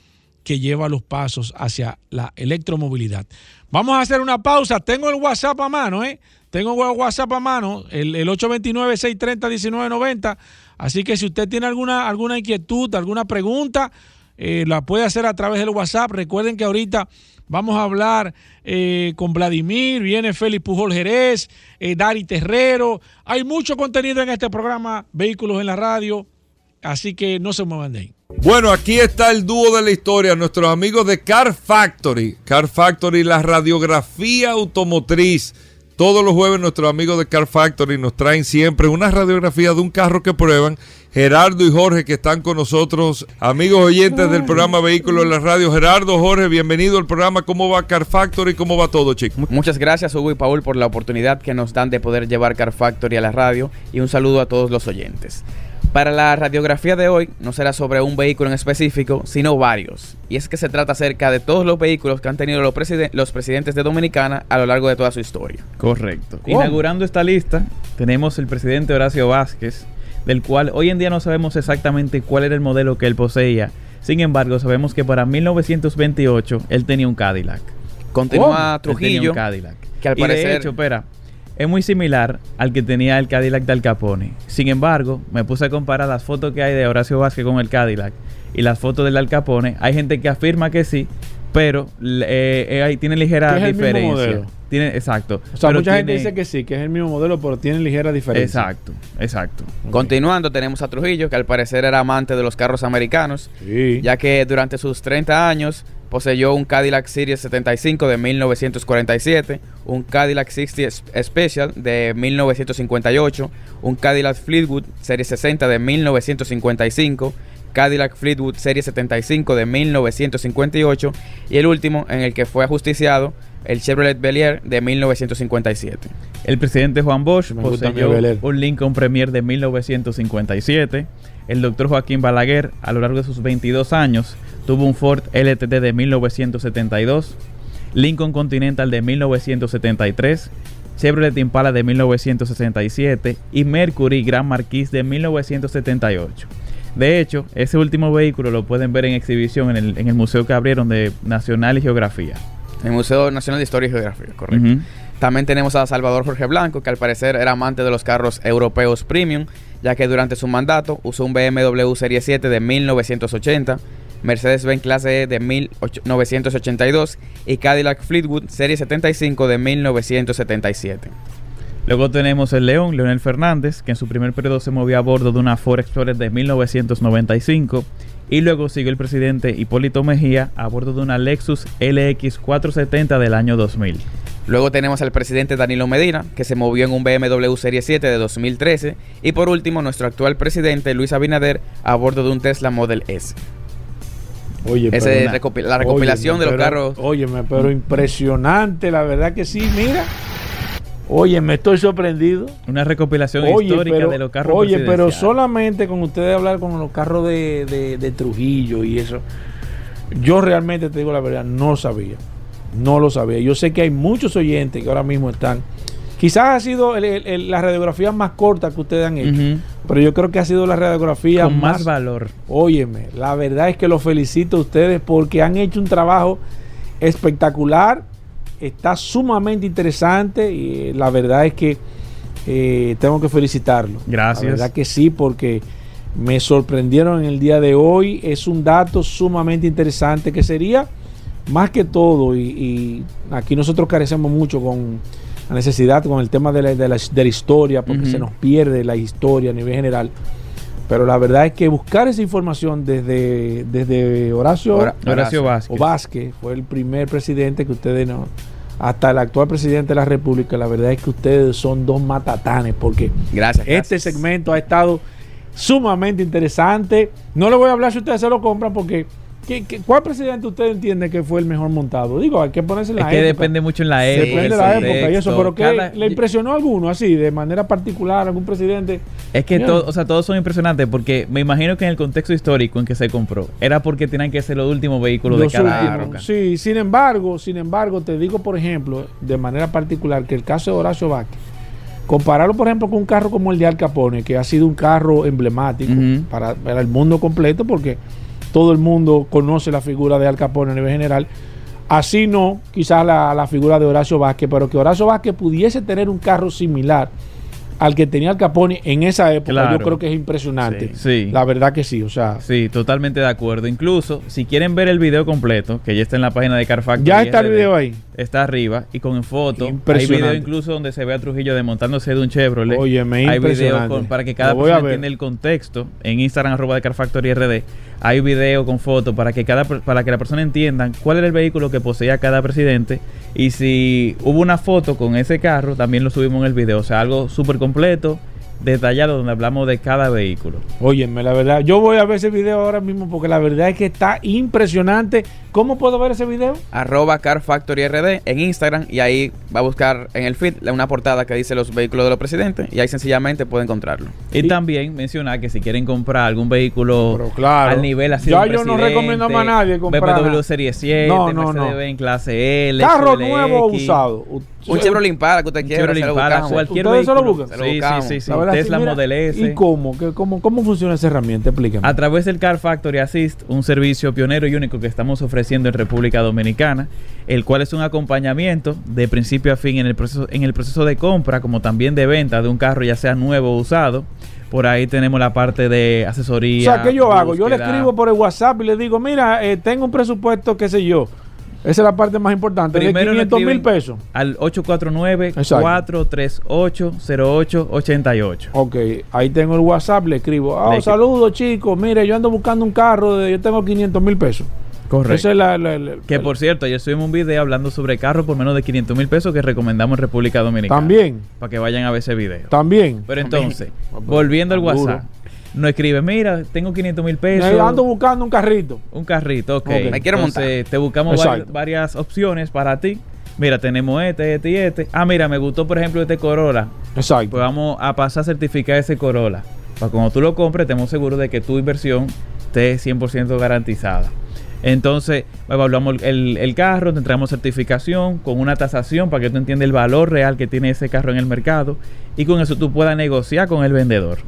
que lleva los pasos hacia la electromovilidad. Vamos a hacer una pausa. Tengo el WhatsApp a mano, ¿eh? Tengo el WhatsApp a mano, el, el 829-630-1990. Así que si usted tiene alguna, alguna inquietud, alguna pregunta, eh, la puede hacer a través del WhatsApp. Recuerden que ahorita vamos a hablar eh, con Vladimir, viene Félix Pujol Jerez, eh, Dari Terrero. Hay mucho contenido en este programa, Vehículos en la Radio. Así que no se muevan de ahí. Bueno, aquí está el dúo de la historia, nuestros amigos de Car Factory. Car Factory, la radiografía automotriz todos los jueves nuestros amigos de Car Factory nos traen siempre una radiografía de un carro que prueban. Gerardo y Jorge que están con nosotros, amigos oyentes del programa Vehículos en la Radio. Gerardo, Jorge, bienvenido al programa. ¿Cómo va Car Factory? ¿Cómo va todo, chicos? Muchas gracias, Hugo y Paul, por la oportunidad que nos dan de poder llevar Car Factory a la radio y un saludo a todos los oyentes. Para la radiografía de hoy no será sobre un vehículo en específico, sino varios. Y es que se trata acerca de todos los vehículos que han tenido los, los presidentes de Dominicana a lo largo de toda su historia. Correcto. Inaugurando esta lista, tenemos el presidente Horacio Vázquez, del cual hoy en día no sabemos exactamente cuál era el modelo que él poseía. Sin embargo, sabemos que para 1928 él tenía un Cadillac. Continúa Trujillo. un Cadillac. Que al parecer... de hecho, espera, es muy similar al que tenía el Cadillac de Al Capone. Sin embargo, me puse a comparar las fotos que hay de Horacio Vázquez con el Cadillac y las fotos del Al Capone. Hay gente que afirma que sí, pero eh, eh tiene ligera diferencia. Tiene, exacto. O sea, mucha gente dice que sí, que es el mismo modelo, pero tiene ligera diferencia. Exacto, exacto. Continuando, tenemos a Trujillo, que al parecer era amante de los carros americanos, ya que durante sus 30 años poseyó un Cadillac Series 75 de 1947, un Cadillac 60 Special de 1958, un Cadillac Fleetwood Serie 60 de 1955, Cadillac Fleetwood Serie 75 de 1958 y el último en el que fue ajusticiado el Chevrolet Bel de 1957. El presidente Juan Bosch poseyó un Lincoln Premier de 1957. El doctor Joaquín Balaguer, a lo largo de sus 22 años, tuvo un Ford LTD de 1972, Lincoln Continental de 1973, Chevrolet Impala de 1967 y Mercury Gran Marquis de 1978. De hecho, ese último vehículo lo pueden ver en exhibición en el, museo que abrieron de Nacional y Geografía. El Museo Nacional de Historia y Geografía, correcto. También tenemos a Salvador Jorge Blanco, que al parecer era amante de los carros europeos premium, ya que durante su mandato usó un BMW Serie 7 de 1980, Mercedes-Benz Clase E de 1982 y Cadillac Fleetwood Serie 75 de 1977. Luego tenemos el León, Leonel Fernández, que en su primer periodo se movió a bordo de una Ford Explorer de 1995. Y luego siguió el presidente Hipólito Mejía a bordo de una Lexus LX 470 del año 2000. Luego tenemos al presidente Danilo Medina, que se movió en un BMW Serie 7 de 2013. Y por último, nuestro actual presidente Luis Abinader a bordo de un Tesla Model S. Oye, Esa es la recopilación de los carros. Óyeme, pero impresionante, la verdad que sí, mira. Oye, me estoy sorprendido. Una recopilación histórica de los carros. Oye, pero solamente con ustedes hablar con los carros de, de, Trujillo y eso, yo realmente te digo la verdad, no sabía. No lo sabía. Yo sé que hay muchos oyentes que ahora mismo están. Quizás ha sido la radiografía más corta que ustedes han hecho, pero yo creo que ha sido la radiografía con más, más valor. Óyeme, la verdad es que los felicito a ustedes porque han hecho un trabajo espectacular está sumamente interesante y la verdad es que eh, tengo que felicitarlo. Gracias. La verdad que sí, porque me sorprendieron en el día de hoy. Es un dato sumamente interesante que sería más que todo, y, aquí nosotros carecemos mucho con la necesidad, con el tema de la, de la, historia, porque se nos pierde la historia a nivel general. Pero la verdad es que buscar esa información desde, desde Horacio, Horacio, Vázquez. fue el primer presidente que ustedes no, hasta el actual presidente de la República, la verdad es que ustedes son dos matatanes, porque gracias, este segmento ha estado sumamente interesante. No le voy a hablar si ustedes se lo compran porque cuál presidente usted entiende que fue el mejor montado? Digo, hay que ponerse en la es que depende mucho en la época. Depende de la época y eso, pero ¿qué le impresionó a alguno así, de manera particular, algún presidente? Es que o sea, todos son impresionantes porque me imagino que en el contexto histórico en que se compró era porque tenían que ser los últimos vehículos de cada época. Sí, sin embargo, sin embargo, te digo, por ejemplo, de manera particular, que el caso de Horacio Vázquez, compararlo, por ejemplo, con un carro como el de Al Capone, que ha sido un carro emblemático para, para el mundo completo, porque todo el mundo conoce la figura de Al Capone a nivel general. Así no, quizás la, la figura de Horacio Vázquez, pero que Horacio Vázquez pudiese tener un carro similar al que tenía Al Capone en esa época, yo creo que es impresionante. Sí, La verdad que sí, o sea. Sí, totalmente de acuerdo. Incluso, si quieren ver el video completo, que ya está en la página de Carfax. Ya está el video ahí. Está arriba y con foto. Hay video incluso donde se ve a Trujillo desmontándose de un Chevrolet. Oye, me Hay video para que cada persona entienda el contexto. En Instagram, arroba de Carfactory RD, hay video con foto para que cada para que la persona entienda cuál era el vehículo que poseía cada presidente y si hubo una foto con ese carro, también lo subimos en el video. O sea, algo súper completo, detallado, donde hablamos de cada vehículo. Óyeme, la verdad, yo voy a ver ese video ahora mismo porque la verdad es que está impresionante. ¿Cómo puedo ver ese video? Arroba Car Factory RD en Instagram y ahí va a buscar en el feed una portada que dice los vehículos de los presidentes y ahí sencillamente puede encontrarlo. Y también mencionar que si quieren comprar algún vehículo al nivel así Ya yo no recomiendo a nadie comprar. BMW Serie 7, no, no, Mercedes-Benz clase L, Carro nuevo o usado. Un Chevrolet Impala que usted quiera. Chevrolet Impala, cualquier ¿Ustedes se lo buscan? Sí, sí, sí. Tesla Model S. ¿Y cómo? cómo? ¿Cómo funciona esa herramienta? Explíqueme. A través del Car Factory Assist, un servicio pionero y único que estamos ofreciendo en República Dominicana, el cual es un acompañamiento de principio a fin en el proceso, en el proceso de compra, como también de venta de un carro, ya sea nuevo o usado. Por ahí tenemos la parte de asesoría. O sea, ¿qué yo hago? Yo le escribo por el WhatsApp y le digo, mira, eh, tengo un presupuesto, qué sé yo, esa es la parte más importante. Primero de 500 mil pesos. Al 849-438-0888. Ok, ahí tengo el WhatsApp, le escribo. Ah, saludos chicos, mire, yo ando buscando un carro, de, yo tengo 500 mil pesos. Correcto. que por cierto, ayer subimos un video hablando sobre carros por menos de 500 mil pesos que recomendamos en República Dominicana. También. Para que vayan a ver ese video. También. Pero entonces, volviendo al WhatsApp no escribe, mira, tengo 500 mil pesos. ando buscando un carrito. Un carrito, ok. Me quiero montar. Te buscamos varias, opciones para ti. Mira, tenemos este, este y este. Ah, mira, me gustó, por ejemplo, este Corolla. Exacto. Pues vamos a pasar a certificar ese Corolla. Para cuando tú lo compres, estemos seguros de que tu inversión esté 100% garantizada. Entonces, evaluamos el, el, carro, te certificación con una tasación para que tú entiendas el valor real que tiene ese carro en el mercado y con eso tú puedas negociar con el vendedor.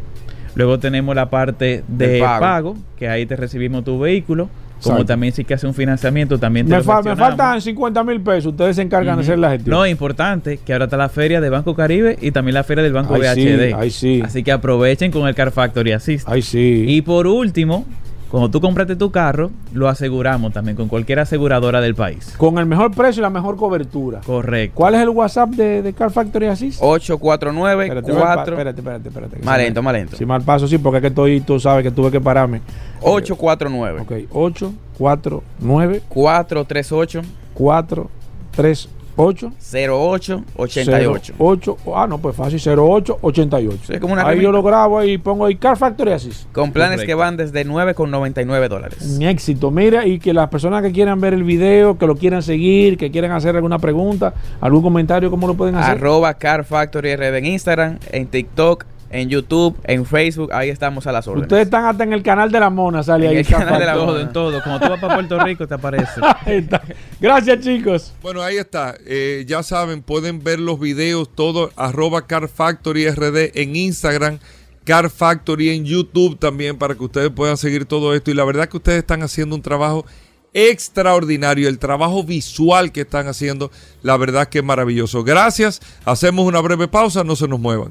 Luego tenemos la parte de pago. que ahí te recibimos tu vehículo. Como también si que hace un financiamiento, también te me, me faltan 50 mil pesos. Ustedes se encargan de hacer la gestión. No, importante que ahora está la feria de Banco Caribe y también la feria del Banco BHD. Así que aprovechen con el Car Factory Assist. Ay, sí. Y por último, cuando tú compraste tu carro, lo aseguramos también con cualquier aseguradora del país. Con el mejor precio y la mejor cobertura. Correcto. ¿Cuál es el WhatsApp de, Car Factory Assist? 849 espérate, 4 Espérate, espérate, espérate. Más lento, más lento. Si mal paso, sí, porque es que estoy, tú sabes que tuve que pararme. 849. Ok, 849 438 438 8 08 88 8 ah no pues fácil 08 88 sí, como una ahí yo lo grabo ahí pongo ahí Car Factory Assist. Con planes que van desde 9,99 dólares. Mi éxito. Mira y que las personas que quieran ver el video que lo quieran seguir que quieran hacer alguna pregunta algún comentario cómo lo pueden hacer arroba Car Factory RD en Instagram en TikTok en YouTube, en Facebook, ahí estamos a las órdenes. Ustedes están hasta en el canal de la Mona, sale ahí. En el canal de la Mona. en todo. Como tú vas para Puerto Rico, te aparece. Gracias, chicos. Bueno, ahí está. Eh, ya saben, pueden ver los videos, todo, arroba Car Factory RD en Instagram. Car Factory en YouTube también para que ustedes puedan seguir todo esto. Y la verdad que ustedes están haciendo un trabajo extraordinario. El trabajo visual que están haciendo, la verdad que es maravilloso. Gracias. Hacemos una breve pausa, no se nos muevan.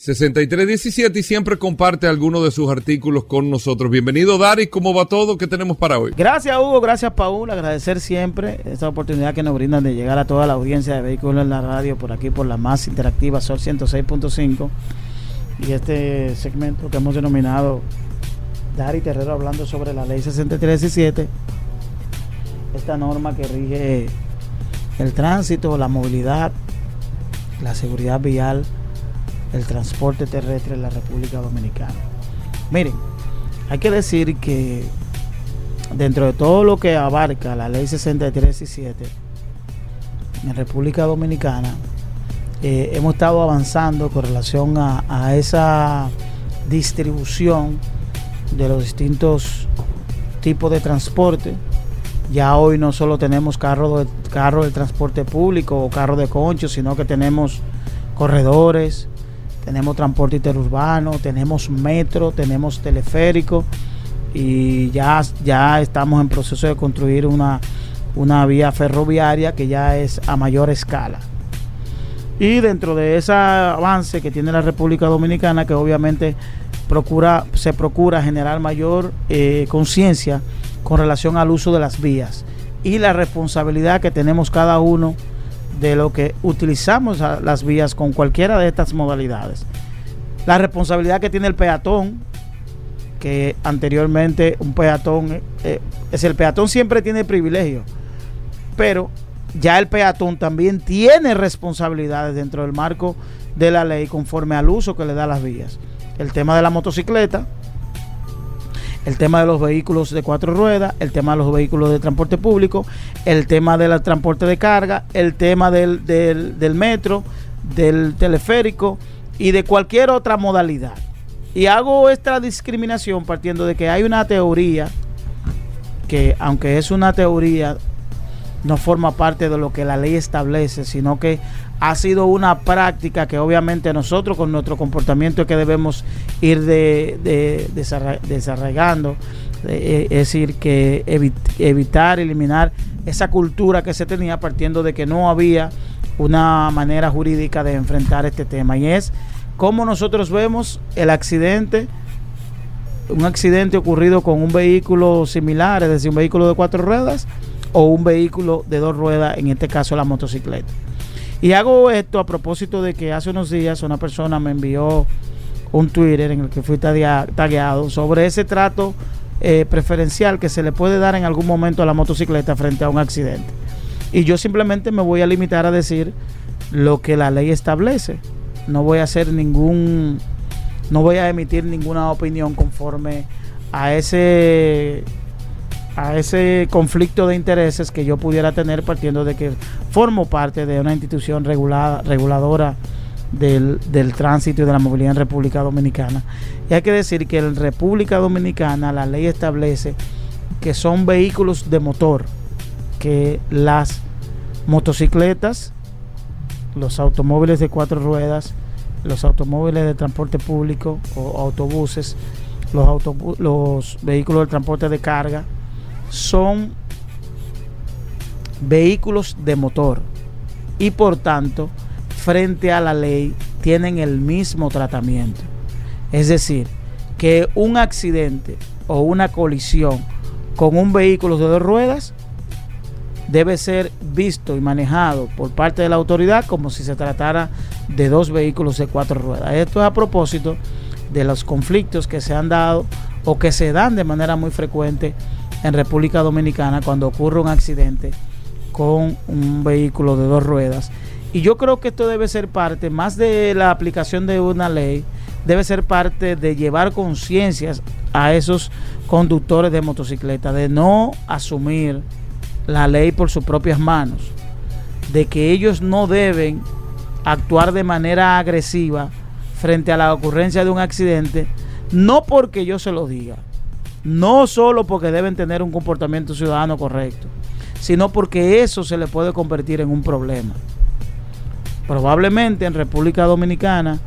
6317 y siempre comparte algunos de sus artículos con nosotros. Bienvenido, Dari. ¿Cómo va todo? ¿Qué tenemos para hoy? Gracias, Hugo. Gracias, Paul. Agradecer siempre esta oportunidad que nos brindan de llegar a toda la audiencia de Vehículos en la Radio por aquí, por la más interactiva Sol 106.5. Y este segmento que hemos denominado Dari Terrero hablando sobre la ley 6317. Esta norma que rige el tránsito, la movilidad, la seguridad vial el transporte terrestre en la República Dominicana. Miren, hay que decir que dentro de todo lo que abarca la ley 63 y 7 en República Dominicana, eh, hemos estado avanzando con relación a, esa distribución de los distintos tipos de transporte. Ya hoy no solo tenemos carros de, carro de transporte público o carros de concho, sino que tenemos corredores, tenemos transporte interurbano, tenemos metro, tenemos teleférico y ya, ya estamos en proceso de construir una, una vía ferroviaria que ya es a mayor escala. Y dentro de ese avance que tiene la República Dominicana, que obviamente procura, se procura generar mayor eh, conciencia con relación al uso de las vías y la responsabilidad que tenemos cada uno de lo que utilizamos las vías con cualquiera de estas modalidades. La responsabilidad que tiene el peatón, que anteriormente un peatón, eh, eh, es el peatón siempre tiene privilegio, pero ya el peatón también tiene responsabilidades dentro del marco de la ley conforme al uso que le da las vías. El tema de la motocicleta, el tema de los vehículos de cuatro ruedas, el tema de los vehículos de transporte público, el tema del transporte de carga, el tema del, del, metro, del teleférico y de cualquier otra modalidad. Y hago esta discriminación partiendo de que hay una teoría que, aunque es una teoría, no forma parte de lo que la ley establece, sino que ha sido una práctica que obviamente nosotros con nuestro comportamiento que debemos ir de, desarraigando, eh, es decir, que evitar, eliminar esa cultura que se tenía partiendo de que no había una manera jurídica de enfrentar este tema y es como nosotros vemos el accidente un accidente ocurrido con un vehículo similar, es decir, un vehículo de cuatro ruedas o un vehículo de dos ruedas, en este caso la motocicleta. Y hago esto a propósito de que hace unos días una persona me envió un Twitter en el que fui tagueado sobre ese trato eh, preferencial que se le puede dar en algún momento a la motocicleta frente a un accidente. Y yo simplemente me voy a limitar a decir lo que la ley establece. No voy a hacer ningún, no voy a emitir ninguna opinión conforme a ese a ese conflicto de intereses que yo pudiera tener partiendo de que formo parte de una institución regulada, reguladora del, tránsito y de la movilidad en República Dominicana. Y hay que decir que en República Dominicana la ley establece que son vehículos de motor, que las motocicletas, los automóviles de cuatro ruedas, los automóviles de transporte público o autobuses, los, los vehículos de transporte de carga, son vehículos de motor y por tanto frente a la ley tienen el mismo tratamiento. Es decir, que un accidente o una colisión con un vehículo de dos ruedas debe ser visto y manejado por parte de la autoridad como si se tratara de dos vehículos de cuatro ruedas. Esto es a propósito de los conflictos que se han dado o que se dan de manera muy frecuente en República Dominicana cuando ocurre un accidente con un vehículo de dos ruedas. Y yo creo que esto debe ser parte, más de la aplicación de una ley, debe ser parte de llevar conciencias a esos conductores de motocicleta, de no asumir la ley por sus propias manos, de que ellos no deben actuar de manera agresiva frente a la ocurrencia de un accidente, no porque yo se lo diga, no solo porque deben tener un comportamiento ciudadano correcto, sino porque eso se le puede convertir en un problema. Probablemente en República Dominicana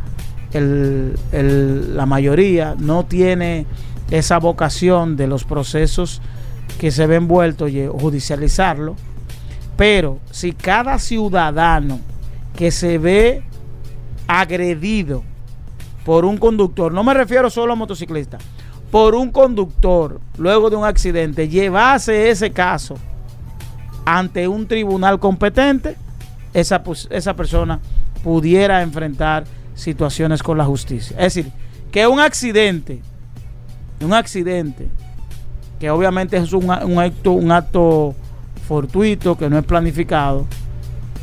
la mayoría no tiene esa vocación de los procesos que se ven envueltos y judicializarlo, pero si cada ciudadano que se ve agredido por un conductor, no me refiero solo a motociclistas, por un conductor luego de un accidente, llevase ese caso ante un tribunal competente, esa, esa persona pudiera enfrentar situaciones con la justicia. Es decir, que un accidente, un accidente, que obviamente es un, acto, un acto fortuito, que no es planificado,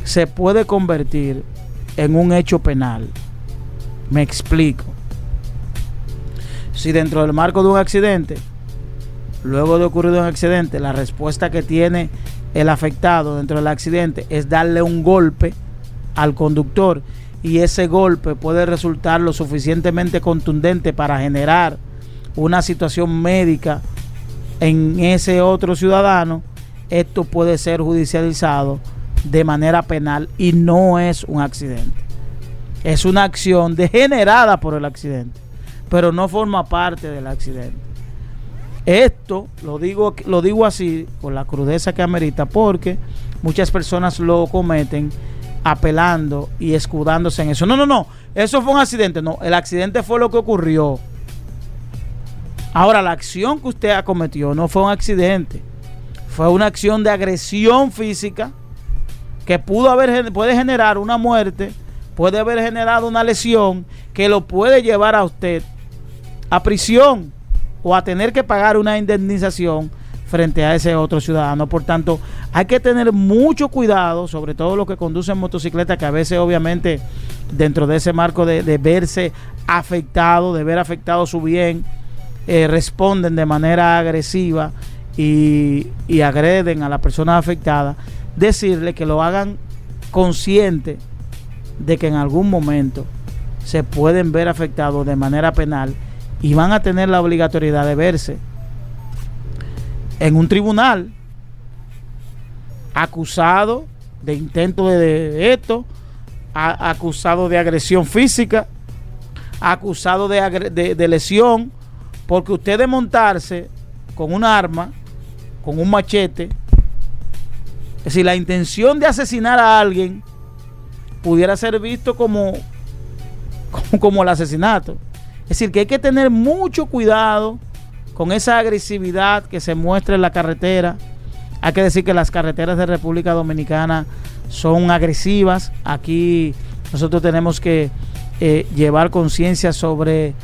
se puede convertir en un hecho penal. Me explico. Si dentro del marco de un accidente, luego de ocurrido un accidente, la respuesta que tiene el afectado dentro del accidente es darle un golpe al conductor y ese golpe puede resultar lo suficientemente contundente para generar una situación médica en ese otro ciudadano, esto puede ser judicializado de manera penal y no es un accidente. Es una acción degenerada por el accidente, pero no forma parte del accidente. Esto lo digo, lo digo así con la crudeza que amerita porque muchas personas lo cometen apelando y escudándose en eso. No, no, no, eso fue un accidente. No, el accidente fue lo que ocurrió. Ahora, la acción que usted ha cometido no fue un accidente, fue una acción de agresión física que pudo haber, puede generar una muerte, puede haber generado una lesión que lo puede llevar a usted a prisión o a tener que pagar una indemnización frente a ese otro ciudadano. Por tanto, hay que tener mucho cuidado, sobre todo los que conducen motocicleta, que a veces obviamente dentro de ese marco de, verse afectado, de ver afectado su bien, eh, responden de manera agresiva y, y agreden a la persona afectada, decirle que lo hagan consciente de que en algún momento se pueden ver afectados de manera penal y van a tener la obligatoriedad de verse en un tribunal acusado de intento de, esto, acusado de agresión física, acusado de, de, lesión, porque usted de montarse con un arma, con un machete, es decir, la intención de asesinar a alguien pudiera ser visto como, como, como el asesinato. Es decir, que hay que tener mucho cuidado con esa agresividad que se muestra en la carretera. Hay que decir que las carreteras de República Dominicana son agresivas. Aquí nosotros tenemos que eh, llevar conciencia sobre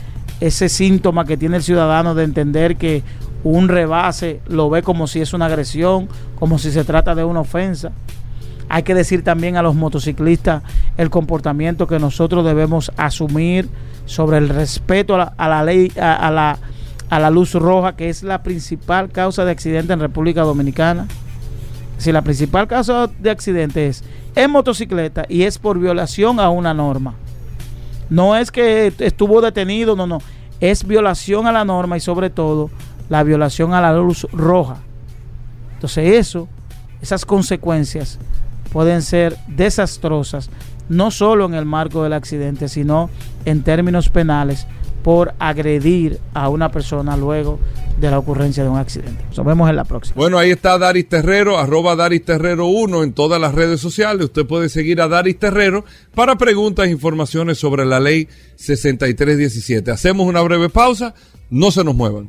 ese síntoma que tiene el ciudadano de entender que un rebase lo ve como si es una agresión, como si se trata de una ofensa. Hay que decir también a los motociclistas el comportamiento que nosotros debemos asumir sobre el respeto a la, a ley, a la a la luz roja, que es la principal causa de accidente en República Dominicana. Si la principal causa de accidente es en motocicleta y es por violación a una norma. No es que estuvo detenido, no, no. Es violación a la norma y sobre todo la violación a la luz roja. Entonces eso, esas consecuencias pueden ser desastrosas, no solo en el marco del accidente, sino en términos penales por agredir a una persona luego de la ocurrencia de un accidente. Nos vemos en la próxima. Bueno, ahí está Daris Terrero, arroba Daris Terrero 1 en todas las redes sociales. Usted puede seguir a Daris Terrero para preguntas e informaciones sobre la ley 6317. Hacemos una breve pausa, no se nos muevan.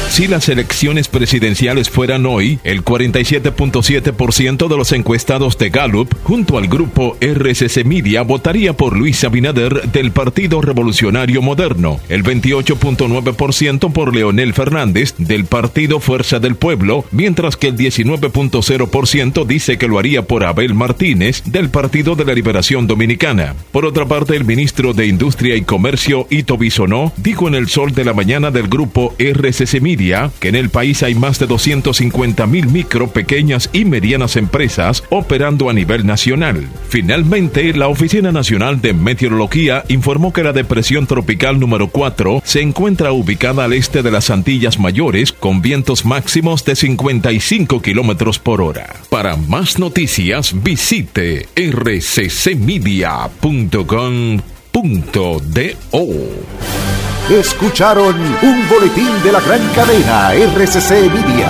Si las elecciones presidenciales fueran hoy, el 47.7% de los encuestados de Gallup, junto al grupo RCC Media, votaría por Luis Abinader del Partido Revolucionario Moderno, el 28.9% por Leonel Fernández del Partido Fuerza del Pueblo, mientras que el 19.0% dice que lo haría por Abel Martínez del Partido de la Liberación Dominicana. Por otra parte, el ministro de Industria y Comercio, Ito Bisonó, dijo en el sol de la mañana del grupo RCC Media que en el país hay más de 250 mil micro, pequeñas y medianas empresas operando a nivel nacional. Finalmente, la Oficina Nacional de Meteorología informó que la depresión tropical número 4 se encuentra ubicada al este de las Antillas Mayores con vientos máximos de 55 kilómetros por hora. Para más noticias, visite rccmedia.com.do. Escucharon un boletín de la gran cadena RCC Media.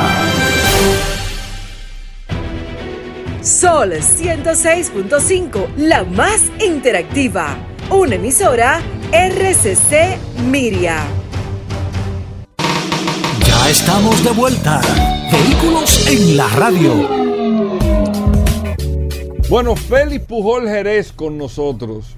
Sol 106.5, la más interactiva. Una emisora RCC Miria. Ya estamos de vuelta. Vehículos en la radio. Bueno, Félix Pujol Jerez con nosotros.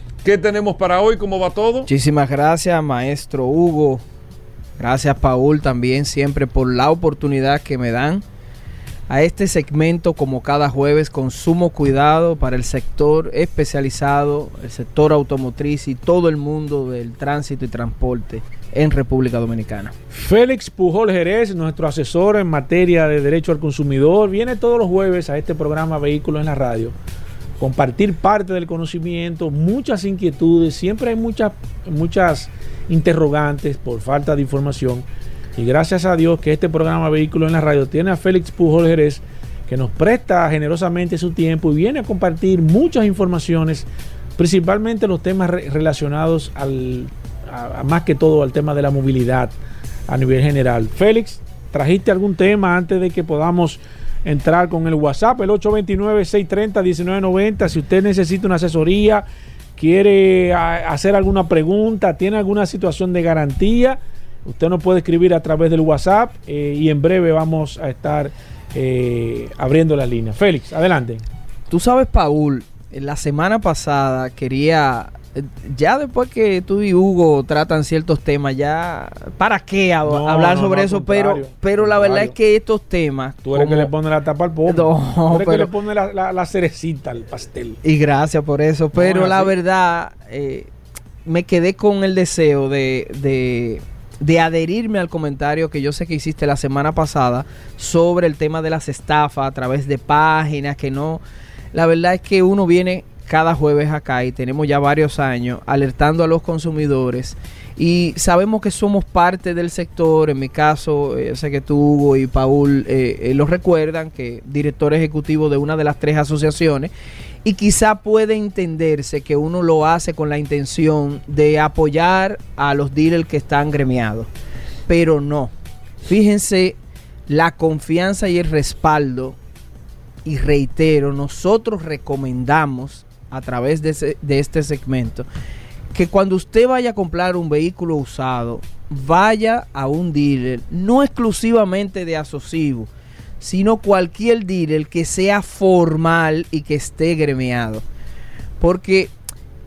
¿Qué tenemos para hoy? ¿Cómo va todo? Muchísimas gracias, maestro Hugo. Gracias, Paul, también siempre por la oportunidad que me dan a este segmento como cada jueves con sumo cuidado para el sector especializado, el sector automotriz y todo el mundo del tránsito y transporte en República Dominicana. Félix Pujol Jerez, nuestro asesor en materia de derecho al consumidor, viene todos los jueves a este programa Vehículos en la Radio compartir parte del conocimiento, muchas inquietudes, siempre hay muchas, muchas interrogantes por falta de información. Y gracias a Dios que este programa Vehículo en la Radio tiene a Félix Pujol Jerez, que nos presta generosamente su tiempo y viene a compartir muchas informaciones, principalmente los temas relacionados al, más que todo al tema de la movilidad a nivel general. Félix, ¿trajiste algún tema antes de que podamos entrar con el WhatsApp, el 829-630-1990. Si usted necesita una asesoría, quiere hacer alguna pregunta, tiene alguna situación de garantía, usted nos puede escribir a través del WhatsApp eh, y en breve vamos a estar eh, abriendo la línea. Félix, adelante. Tú sabes, Paul, la semana pasada quería ya después que tú y Hugo tratan ciertos temas, ya ¿para qué hablar sobre eso? Pero pero la verdad es que estos temas. Tú eres que le pone la tapa al pobre. tú eres que le pone la, cerecita al pastel. Y gracias por eso. Pero la verdad, eh, me quedé con el deseo de, de, de adherirme al comentario que yo sé que hiciste la semana pasada sobre el tema de las estafas a través de páginas que no. La verdad es que uno viene cada jueves acá y tenemos ya varios años alertando a los consumidores y sabemos que somos parte del sector, en mi caso, eh, sé que tú Hugo y Paul eh, eh, lo recuerdan, que director ejecutivo de una de las tres asociaciones, y quizá puede entenderse que uno lo hace con la intención de apoyar a los dealers que están gremiados, pero no. Fíjense la confianza y el respaldo, y reitero, nosotros recomendamos a través de, este segmento que cuando usted vaya a comprar un vehículo usado, vaya a un dealer, no exclusivamente de asocivo, sino cualquier dealer que sea formal y que esté gremiado. Porque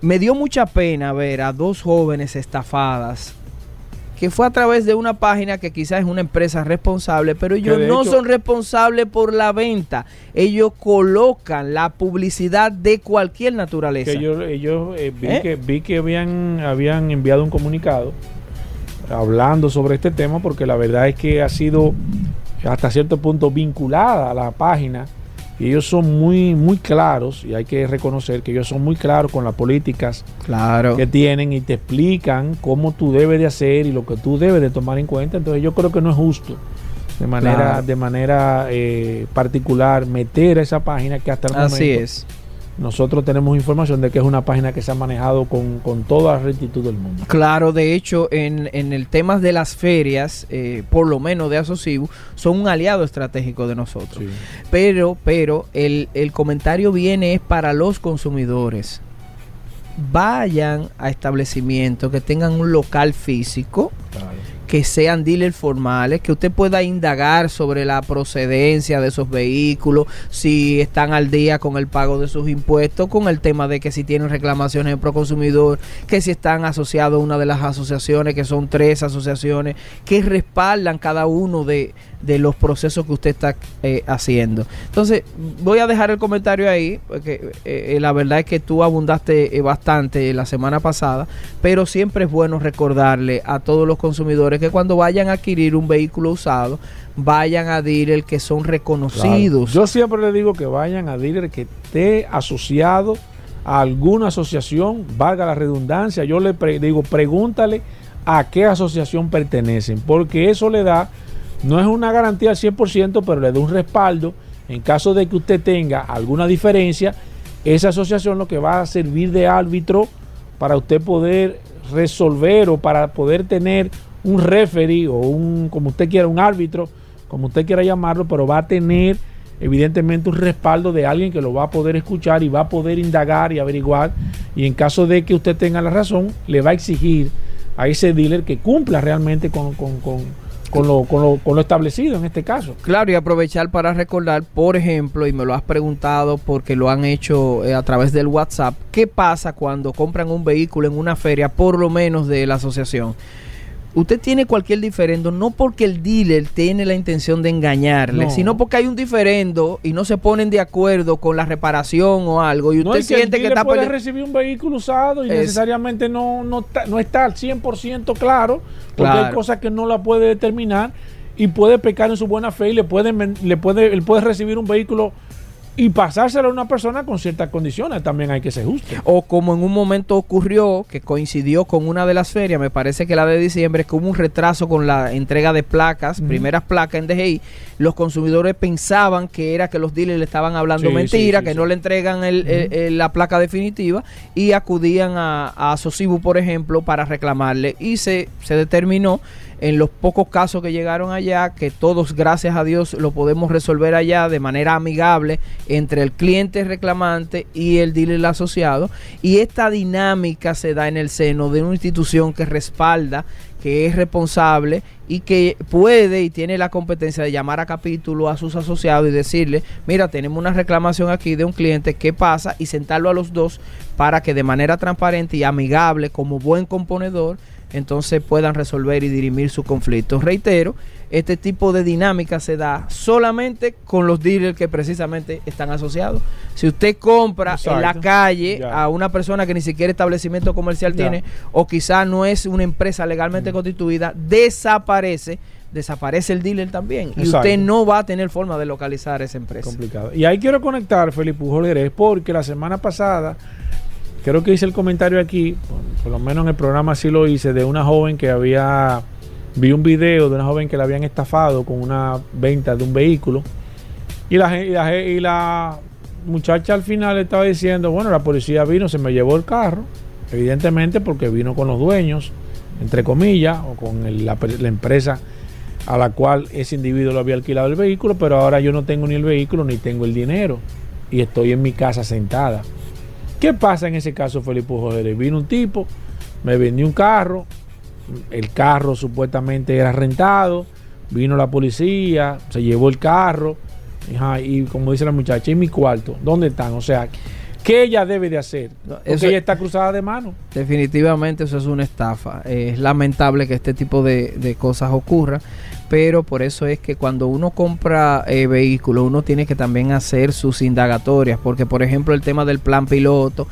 me dio mucha pena ver a dos jóvenes estafadas que fue a través de una página que quizás es una empresa responsable, pero ellos no son responsables por la venta. Ellos colocan la publicidad de cualquier naturaleza. ellos, eh, vi, ¿Eh? que, vi que habían, habían enviado un comunicado hablando sobre este tema porque la verdad es que ha sido hasta cierto punto vinculada a la página y ellos son muy muy claros y hay que reconocer que ellos son muy claros con las políticas claro. que tienen y te explican cómo tú debes de hacer y lo que tú debes de tomar en cuenta. Entonces yo creo que no es justo de manera de manera eh, particular meter a esa página que hasta el momento Así es nosotros tenemos información de que es una página que se ha manejado con, toda la rectitud del mundo. Claro, de hecho, en, en el tema de las ferias, eh, por lo menos de Asocibu, son un aliado estratégico de nosotros. Pero, pero el, el comentario viene es para los consumidores. Vayan a establecimientos que tengan un local físico. Claro que sean dealers formales, que usted pueda indagar sobre la procedencia de esos vehículos, si están al día con el pago de sus impuestos, con el tema de que si tienen reclamaciones en Proconsumidor, que si están asociados a una de las asociaciones, que son tres asociaciones, que respaldan cada uno de, de los procesos que usted está eh, haciendo. Entonces, voy a dejar el comentario ahí, porque eh, eh, la verdad es que tú abundaste bastante la semana pasada, pero siempre es bueno recordarle a todos los consumidores que cuando vayan a adquirir un vehículo usado, vayan a dealer que son reconocidos. Yo siempre le digo que vayan a dealer que esté asociado a alguna asociación, valga la redundancia, yo le digo, pregúntale a qué asociación pertenecen, porque eso le da no es una garantía al 100%, pero le da un respaldo. En caso de que usted tenga alguna diferencia, esa asociación lo que va a servir de árbitro para usted poder resolver o para poder tener un referee o un, como usted quiera, un árbitro, como usted quiera llamarlo, pero va a tener evidentemente un respaldo de alguien que lo va a poder escuchar y va a poder indagar y averiguar. Y en caso de que usted tenga la razón, le va a exigir a ese dealer que cumpla realmente con, con con lo, con, lo, con lo establecido en este caso. Claro, y aprovechar para recordar, por ejemplo, y me lo has preguntado porque lo han hecho eh, a través del WhatsApp, ¿qué pasa cuando compran un vehículo en una feria, por lo menos de la asociación? Usted tiene cualquier diferendo no porque el dealer tiene la intención de engañarle, sino porque hay un diferendo y no se ponen de acuerdo con la reparación o algo y usted siente que, está puede recibir un vehículo usado y necesariamente no, no, está, no está al 100% claro, porque hay cosas que no la puede determinar y puede pecar en su buena fe y le puede, le puede, él puede recibir un vehículo y pasárselo a una persona con ciertas condiciones también hay que ser justo. O como en un momento ocurrió, que coincidió con una de las ferias, me parece que la de diciembre, que hubo un retraso con la entrega de placas, primeras placas en DGI, los consumidores pensaban que era que los dealers le estaban hablando mentira, que no le entregan la placa definitiva y acudían a, a Sosibu, por ejemplo, para reclamarle y se, se determinó en los pocos casos que llegaron allá, que todos, gracias a Dios, lo podemos resolver allá de manera amigable entre el cliente reclamante y el dealer asociado. Y esta dinámica se da en el seno de una institución que respalda que es responsable y que puede y tiene la competencia de llamar a capítulo a sus asociados y decirle, mira, tenemos una reclamación aquí de un cliente, ¿qué pasa? Y sentarlo a los dos para que de manera transparente y amigable, como buen componedor, entonces puedan resolver y dirimir sus conflictos. Reitero, este tipo de dinámica se da solamente con los dealers que precisamente están asociados. Si usted compra en la calle a una persona que ni siquiera establecimiento comercial tiene o quizá no es una empresa legalmente mm. constituida, desaparece desaparece el dealer también. Y usted no va a tener forma de localizar esa empresa. Complicado. Y ahí quiero conectar, Felipe Pujol porque la semana pasada creo que hice el comentario aquí, por, lo menos en el programa así lo hice, de una joven que había, vi un video de una joven que la habían estafado con una venta de un vehículo y la, y la, muchacha al final estaba diciendo, bueno, la policía vino, se me llevó el carro, evidentemente porque vino con los dueños, entre comillas, o con la, la empresa a la cual ese individuo lo había alquilado el vehículo, pero ahora yo no tengo ni el vehículo ni tengo el dinero y estoy en mi casa sentada. ¿Qué pasa en ese caso, Felipe José? Vino un tipo, me vendió un carro, el carro supuestamente era rentado, vino la policía, se llevó el carro, y como dice la muchacha, ¿y mi cuarto? ¿Dónde están? O sea, ¿qué ella debe de hacer? Porque ella está cruzada de mano. Definitivamente eso es una estafa. Es lamentable que este tipo de, de cosas ocurran pero por eso es que cuando uno compra eh, vehículos, uno tiene que también hacer sus indagatorias, porque por ejemplo el tema del plan piloto,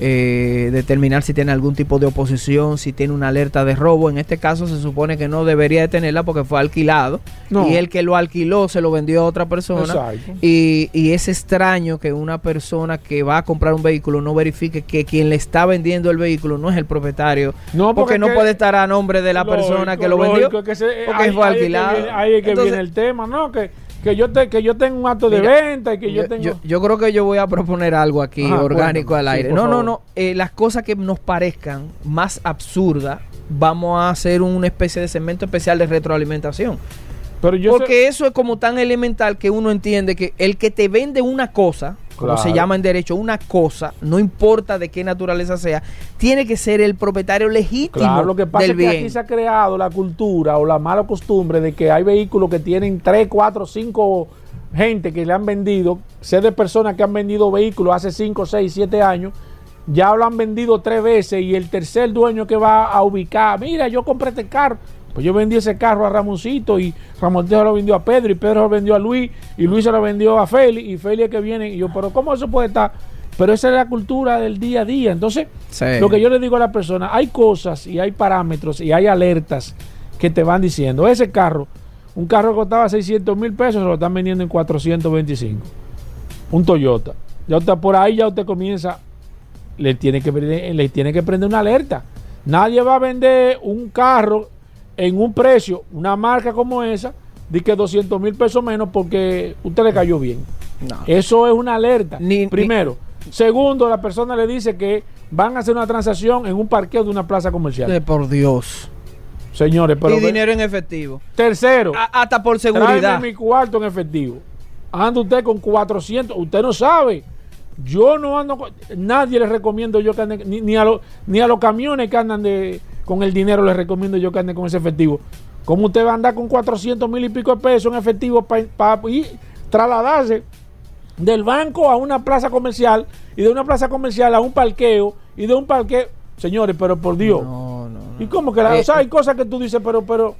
eh, determinar si tiene algún tipo de oposición, si tiene una alerta de robo. En este caso se supone que no debería de tenerla porque fue alquilado y el que lo alquiló se lo vendió a otra persona. Y, y, es extraño que una persona que va a comprar un vehículo no verifique que quien le está vendiendo el vehículo no es el propietario. No, porque, no puede estar a nombre de la persona que lo vendió porque fue alquilado. Ahí es que, viene, el tema, ¿no? Que que yo te, que yo tengo un acto de venta y que yo, tengo yo, creo que yo voy a proponer algo aquí orgánico al aire. no no no eh, las cosas que nos parezcan más absurdas vamos a hacer una especie de segmento especial de retroalimentación. Porque eso es como tan elemental que uno entiende que el que te vende una cosa como se llama en derecho, una cosa, no importa de qué naturaleza sea, tiene que ser el propietario legítimo. Claro, lo que pasa es que aquí se ha creado la cultura o la mala costumbre de que hay vehículos que tienen 3, 4, 5 gente que le han vendido, sé de personas que han vendido vehículos hace 5, 6, 7 años, ya lo han vendido tres veces y el tercer dueño que va a ubicar, mira, yo compré este carro, pues yo vendí ese carro a Ramoncito y Ramoncito lo vendió a Pedro y Pedro lo vendió a Luis y Luis se lo vendió a Feli y Feli es que viene y yo, pero ¿cómo eso puede estar? Pero esa es la cultura del día a día. Entonces, lo que yo le digo a la persona, hay cosas y hay parámetros y hay alertas que te van diciendo, ese carro, un carro que costaba 600 mil pesos, se lo están vendiendo en 425. Un Toyota. Ya usted, por ahí ya usted comienza, le tiene que, le tiene que prender una alerta. Nadie va a vender un carro en un precio, una marca como esa, de que 200 mil pesos menos porque usted le cayó bien. Eso es una alerta. Primero. Segundo, la persona le dice que van a hacer una transacción en un parqueo de una plaza comercial. De por Dios. Señores, pero. Y dinero en efectivo. Tercero. hasta por seguridad. mi cuarto en efectivo. Anda usted con 400. Usted no sabe. Yo no ando. Nadie le recomiendo yo que ande. Ni, a, ni a los camiones que andan de con el dinero, les recomiendo yo que ande con ese efectivo. ¿Cómo usted va a andar con 400 mil y pico de pesos en efectivo para trasladarse del banco a una plaza comercial y de una plaza comercial a un parqueo y de un parqueo? Señores, pero por Dios. No, no, ¿Y cómo que la, o sea, hay eh, cosas que tú dices, pero, pero.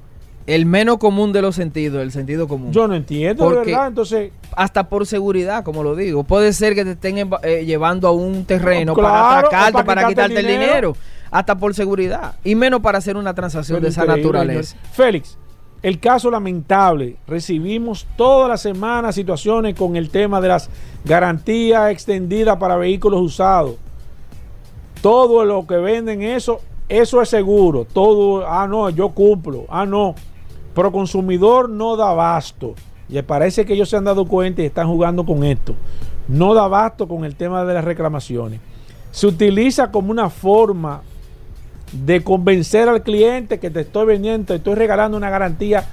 El menos común de los sentidos, el sentido común. Yo no entiendo, verdad. Entonces. Hasta por seguridad, como lo digo. Puede ser que te estén eh, llevando a un terreno para atracarte, para, quitarte el dinero hasta por seguridad, y menos para hacer una transacción de esa naturaleza. Félix, el caso lamentable, recibimos toda la semana situaciones con el tema de las garantías extendidas para vehículos usados. Todo lo que venden eso, eso es seguro. Todo, ah, no, yo cumplo, ah, no. Pero consumidor no da abasto. Y parece que ellos se han dado cuenta y están jugando con esto. No da abasto con el tema de las reclamaciones. Se utiliza como una forma de convencer al cliente que te estoy vendiendo, te estoy regalando una garantía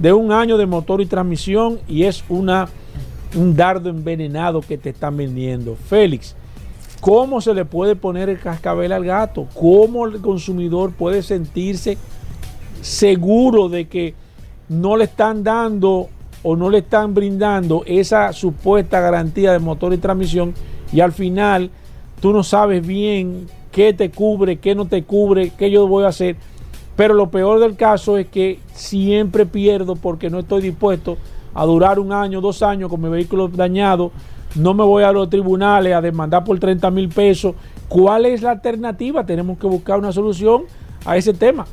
de un año de motor y transmisión y es una, un dardo envenenado que te están vendiendo. Félix, ¿cómo se le puede poner el cascabel al gato? ¿Cómo el consumidor puede sentirse seguro de que no le están dando o no le están brindando esa supuesta garantía de motor y transmisión y al final tú no sabes bien qué te cubre, qué no te cubre, qué yo voy a hacer. Pero lo peor del caso es que siempre pierdo porque no estoy dispuesto a durar un año, dos años con mi vehículo dañado. No me voy a los tribunales a demandar por 30 mil pesos. ¿Cuál es la alternativa? Tenemos que buscar una solución a ese tema.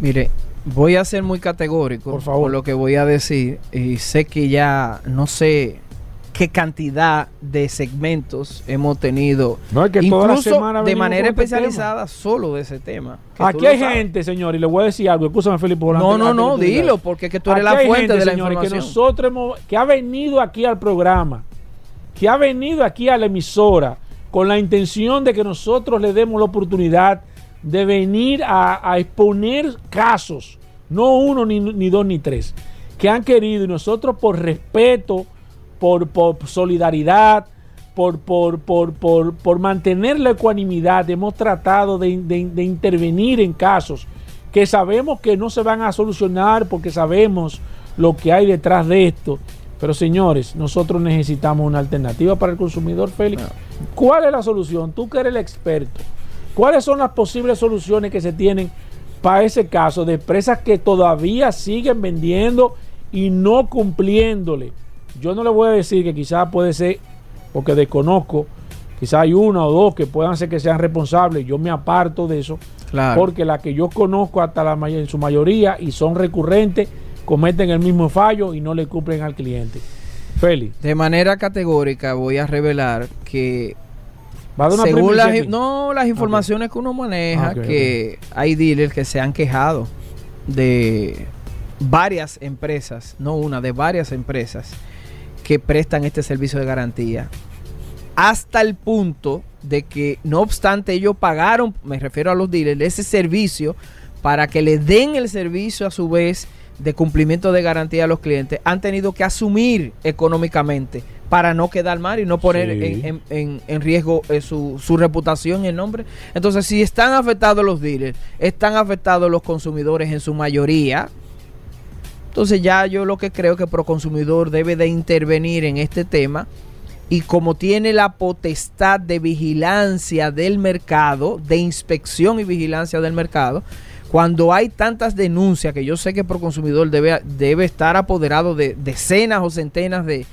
Mire, voy a ser muy categórico por, favor. por lo que voy a decir. Y sé que ya no sé qué cantidad de segmentos hemos tenido. No, es que incluso de manera este especializada solo de ese tema. Aquí hay gente, señor, y le voy a decir algo. Escúchame, Felipe. No, no, no, dilo, porque es que tú eres la fuente de la información. Que nosotros hemos, que ha venido aquí al programa, que ha venido aquí a la emisora con la intención de que nosotros le demos la oportunidad de venir a, exponer casos, no uno, ni, ni dos, ni tres, que han querido y nosotros por respeto por, solidaridad, por, por, por, por, mantener la ecuanimidad, hemos tratado de, intervenir en casos que sabemos que no se van a solucionar porque sabemos lo que hay detrás de esto. Pero señores, nosotros necesitamos una alternativa para el consumidor, Félix. ¿Cuál es la solución? Tú que eres el experto. ¿Cuáles son las posibles soluciones que se tienen para ese caso de empresas que todavía siguen vendiendo y no cumpliéndole? Yo no le voy a decir que quizás puede ser, porque desconozco, Quizá hay una o dos que puedan ser que sean responsables. Yo me aparto de eso. Porque la que yo conozco hasta la en su mayoría y son recurrentes, cometen el mismo fallo y no le cumplen al cliente. Félix. De manera categórica voy a revelar que según las, no, las informaciones que uno maneja, que hay dealers que se han quejado de varias empresas, no una, de varias empresas que prestan este servicio de garantía. Hasta el punto de que, no obstante, ellos pagaron, me refiero a los dealers, ese servicio para que le den el servicio a su vez de cumplimiento de garantía a los clientes, han tenido que asumir económicamente para no quedar mal y no poner en, riesgo eh, su, su, reputación y el nombre. Entonces, si están afectados los dealers, están afectados los consumidores en su mayoría, entonces ya yo lo que creo que Proconsumidor debe de intervenir en este tema y como tiene la potestad de vigilancia del mercado, de inspección y vigilancia del mercado, cuando hay tantas denuncias que yo sé que Proconsumidor debe, debe estar apoderado de decenas o centenas de,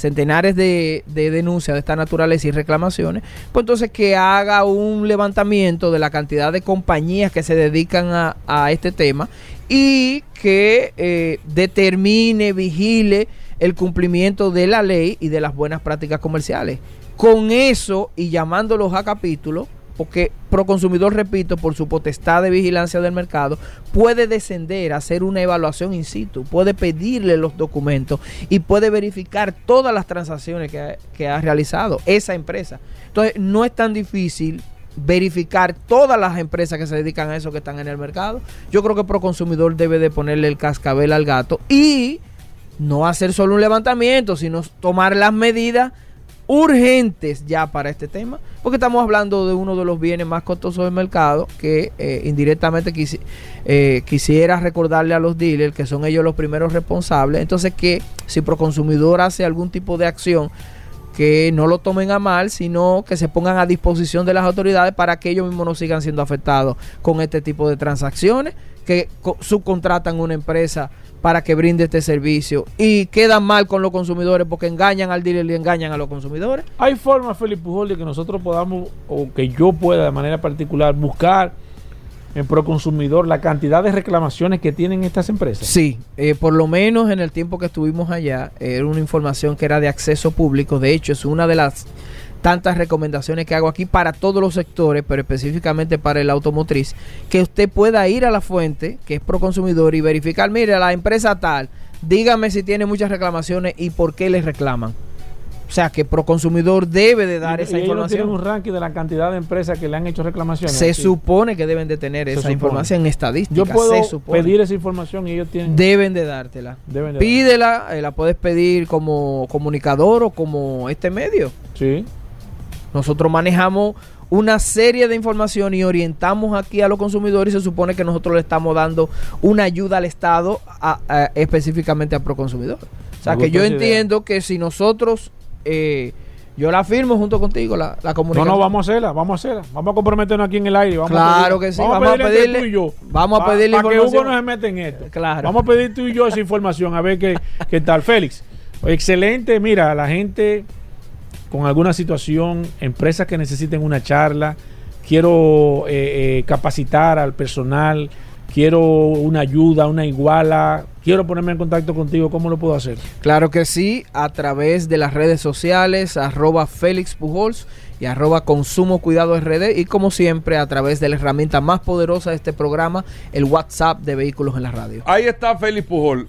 centenares de, denuncias de esta naturaleza y reclamaciones, pues entonces que haga un levantamiento de la cantidad de compañías que se dedican a, este tema y que eh, determine, vigile el cumplimiento de la ley y de las buenas prácticas comerciales. Con eso y llamándolos a capítulo, porque Proconsumidor, repito, por su potestad de vigilancia del mercado, puede descender hacer una evaluación in situ, puede pedirle los documentos y puede verificar todas las transacciones que ha, realizado esa empresa. Entonces, no es tan difícil verificar todas las empresas que se dedican a eso que están en el mercado. Yo creo que Proconsumidor debe de ponerle el cascabel al gato y no hacer solo un levantamiento, sino tomar las medidas urgentes ya para este tema, porque estamos hablando de uno de los bienes más costosos del mercado, que eh, indirectamente eh, quisiera recordarle a los dealers que son ellos los primeros responsables, entonces que si Proconsumidor hace algún tipo de acción, que no lo tomen a mal, sino que se pongan a disposición de las autoridades para que ellos mismos no sigan siendo afectados con este tipo de transacciones, que subcontratan una empresa para que brinde este servicio y quedan mal con los consumidores porque engañan al dealer y engañan a los consumidores. Hay formas, Felipe Pujol, de que nosotros podamos, o que yo pueda de manera particular, buscar en Proconsumidor la cantidad de reclamaciones que tienen estas empresas? Sí, eh, por lo menos en el tiempo que estuvimos allá, era una información que era de acceso público. De hecho, es una de las tantas recomendaciones que hago aquí para todos los sectores, pero específicamente para el automotriz, que usted pueda ir a la fuente, que es Proconsumidor, y verificar, mire, la empresa tal, dígame si tiene muchas reclamaciones y por qué les reclaman. O sea, que Proconsumidor debe de dar esa información. un ranking de la cantidad de empresas que le han hecho reclamaciones? Se supone que deben de tener esa información en estadística. Yo puedo pedir esa información y ellos tienen... Deben de dártela. Pídela, eh, la puedes pedir como comunicador o como este medio. Sí. Nosotros manejamos una serie de información y orientamos aquí a los consumidores y se supone que nosotros le estamos dando una ayuda al Estado específicamente a Proconsumidor. O sea que yo entiendo que si nosotros, eh, yo la firmo junto contigo, la, la comunicación. No, no, vamos a hacerla, vamos a hacerla. Vamos a comprometernos aquí en el aire. Vamos claro que sí, vamos, a pedirle. Tú y yo, vamos a pedirle Para que Hugo no se mete en esto. Claro. Vamos a pedir tú y yo esa información, a ver qué, qué tal. Félix, excelente, mira, la gente con alguna situación, empresas que necesiten una charla, quiero eh, eh, capacitar al personal, quiero una ayuda, una iguala, quiero ponerme en contacto contigo, ¿cómo lo puedo hacer? Claro que sí, a través de las redes sociales, arroba Félix Pujols y arroba Consumo Cuidado RD y como siempre a través de la herramienta más poderosa de este programa, el WhatsApp de Vehículos en la Radio. Ahí está Félix Pujol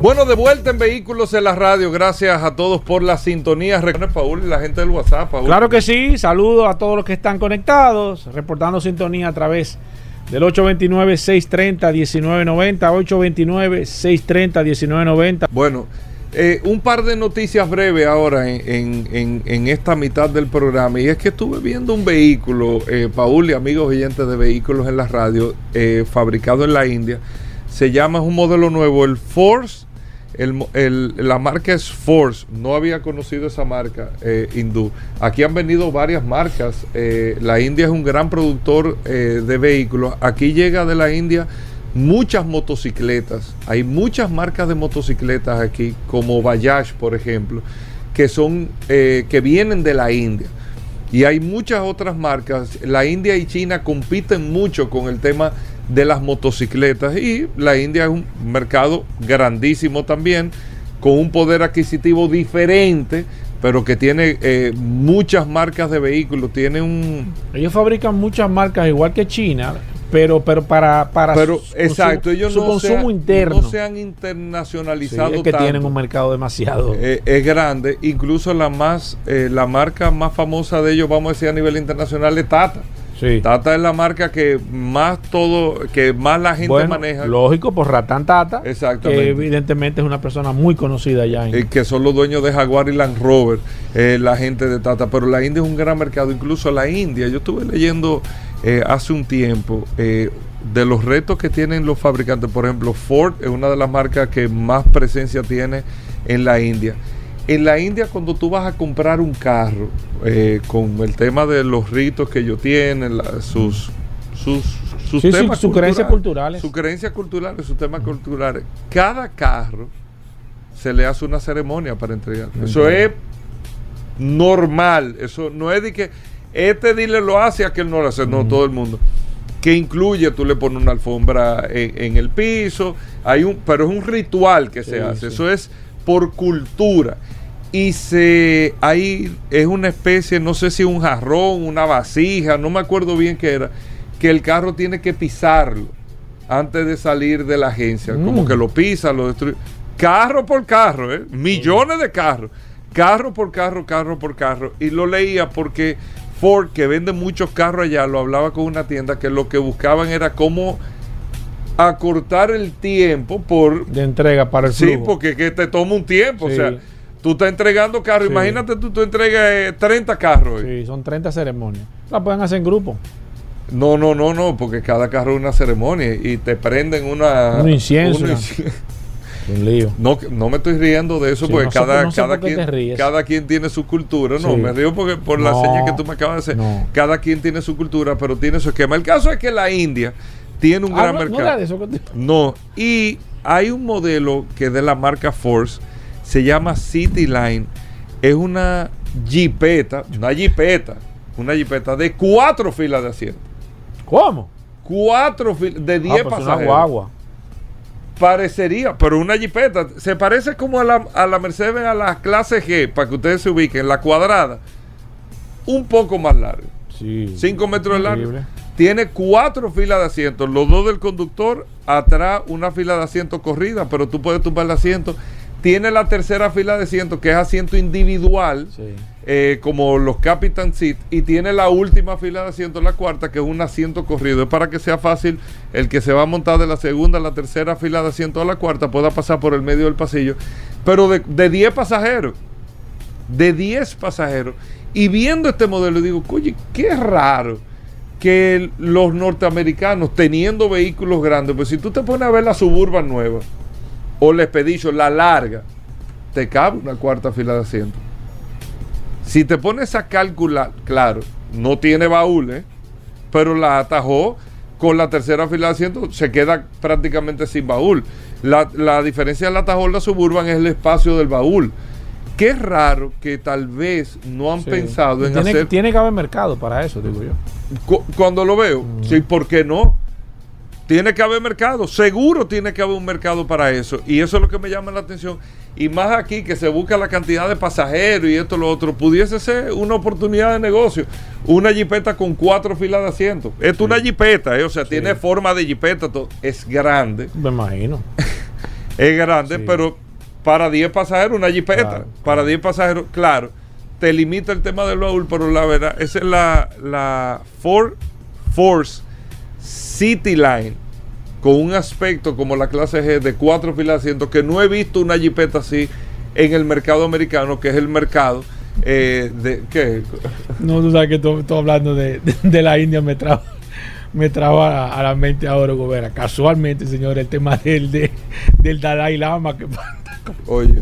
Bueno, de vuelta en Vehículos en la Radio. Gracias a todos por la sintonía. Paul y la gente del WhatsApp. Claro que sí. Saludos a todos los que están conectados, reportando sintonía a través del 829-630-1990. 829-630-1990. Bueno, Eh, un par de noticias breves ahora en, esta mitad del programa. Y es que estuve viendo un vehículo, eh, Paul y amigos oyentes de vehículos en la radio, eh, fabricado en la India. Se llama, es un modelo nuevo, el Force. La marca es Force. No había conocido esa marca hindú. Aquí han venido varias marcas. la India es un gran productor de vehículos. Aquí llega de la India muchas motocicletas. Hay muchas marcas de motocicletas aquí, como Bajaj, por ejemplo, que son eh, que vienen de la India. Y hay muchas otras marcas. La India y China compiten mucho con el tema de las motocicletas. Y la India es un mercado grandísimo también, con un poder adquisitivo diferente, pero que tiene eh, muchas marcas de vehículos. Tiene un... Ellos fabrican muchas marcas igual que China pero pero para para pero exacto ellos su consumo interno. no se han internacionalizado es que tienen un mercado demasiado. Eh, es grande. Incluso la más eh, la marca más famosa de ellos vamos a decir a nivel internacional es Tata sí. Tata es la marca que más todo que más la gente maneja lógico por Ratan Tata exactamente que evidentemente es una persona muy conocida ya en... que son los dueños de Jaguar y Land Rover eh, la gente de Tata pero la India es un gran mercado incluso la India yo estuve leyendo eh, hace un tiempo eh, de los retos que tienen los fabricantes. Por ejemplo, Ford es una de las marcas que más presencia tiene en la India. En la India, cuando tú vas a comprar un carro, eh, con el tema de los ritos que ellos tienen, sus, sus, sus temas sus creencias culturales. Sus creencias culturales, sus temas culturales. Cada carro se le hace una ceremonia para entregar. Eso es normal. Eso no es de que este dile lo hace, aquel no lo hace, no, todo el mundo. Que incluye, tú le pones una alfombra en, el piso, hay un, pero es un ritual que se hace, eso es por cultura. Y se, ahí es una especie, no sé si un jarrón, una vasija, no me acuerdo bien qué era, que el carro tiene que pisarlo antes de salir de la agencia, como mm. que lo pisa, lo destruye. Carro por carro, ¿eh? millones de carros, carro por carro, carro por carro. Y lo leía porque Ford, que vende muchos carros allá, lo hablaba con una tienda que lo que buscaban era cómo acortar el tiempo por... De entrega para el Sí, porque que te toma un tiempo, o sea... Tú estás entregando carros. Imagínate tú, tú entregas 30 eh, carros. Sí, son 30 ceremonias. La pueden hacer en grupo. No, no, no, no, porque cada carro es una ceremonia y te prenden una... Un incienso. Un lío. No, no me estoy riendo de eso porque cada, cada, quien, cada quien tiene su cultura. No, me río porque por la señal que tú me acabas de hacer. Cada quien tiene su cultura, pero tiene su esquema. El caso es que la India tiene un ah, gran mercado. No, y hay un modelo que es de la marca Force, se llama City Line. Es una jipeta, una jipeta, una jipeta de cuatro filas de asiento. ¿Cómo? Cuatro filas de 10 ah, pues pasajeros. Una guagua parecería, pero una jipeta, se parece como a la, a la Mercedes, a la clase G, para que ustedes se ubiquen, la cuadrada, un poco más larga. Sí. 5 metros de largo. Tiene cuatro filas de asientos, los dos del conductor, atrás una fila de asientos corrida, pero tú puedes tumbar el asiento. Tiene la tercera fila de asientos, que es asiento individual. Sí eh, como los Captain Seat y tiene la última fila de asientos, la cuarta, que es un asiento corrido. Es para que sea fácil el que se va a montar de la segunda a la tercera fila de asientos a la cuarta pueda pasar por el medio del pasillo. Pero de 10 pasajeros, de 10 pasajeros. Y viendo este modelo, digo, oye, qué raro que los norteamericanos, teniendo vehículos grandes, pues si tú te pones a ver la suburban nueva o la Expedition, la larga, te cabe una cuarta fila de asientos. Si te pones a calcular, claro, no tiene baúl, ¿eh? pero la atajó con la tercera fila de asientos, se queda prácticamente sin baúl. La, diferencia de la la Suburban es el espacio del baúl. Qué raro que tal vez no han pensado en tiene, hacer. Tiene que haber mercado para eso, digo yo. cuando lo veo, mm. sí, ¿por qué no? Tiene que haber mercado, seguro tiene que haber un mercado para eso. Y eso es lo que me llama la atención. Y más aquí que se busca la cantidad de pasajeros y esto, lo otro, pudiese ser una oportunidad de negocio. Una jipeta con cuatro filas de asientos. Esto es una jipeta, eh, o sea, tiene forma de jipeta, todo. es grande. Me imagino. es grande, pero para 10 pasajeros, una jipeta. para 10 pasajeros, claro, te limita el tema del baúl, pero la verdad, esa es la, la Ford Force City Line con un aspecto como la clase G de cuatro filas de asientos que no he visto una jipeta así en el mercado americano, que es el mercado eh, de... ¿Qué? No, tú sabes que estoy hablando de, la India, me trajo me trajo a, la mente ahora, Gobera. Casualmente, señor, el tema del, de, del Dalai Lama. Que, Oye,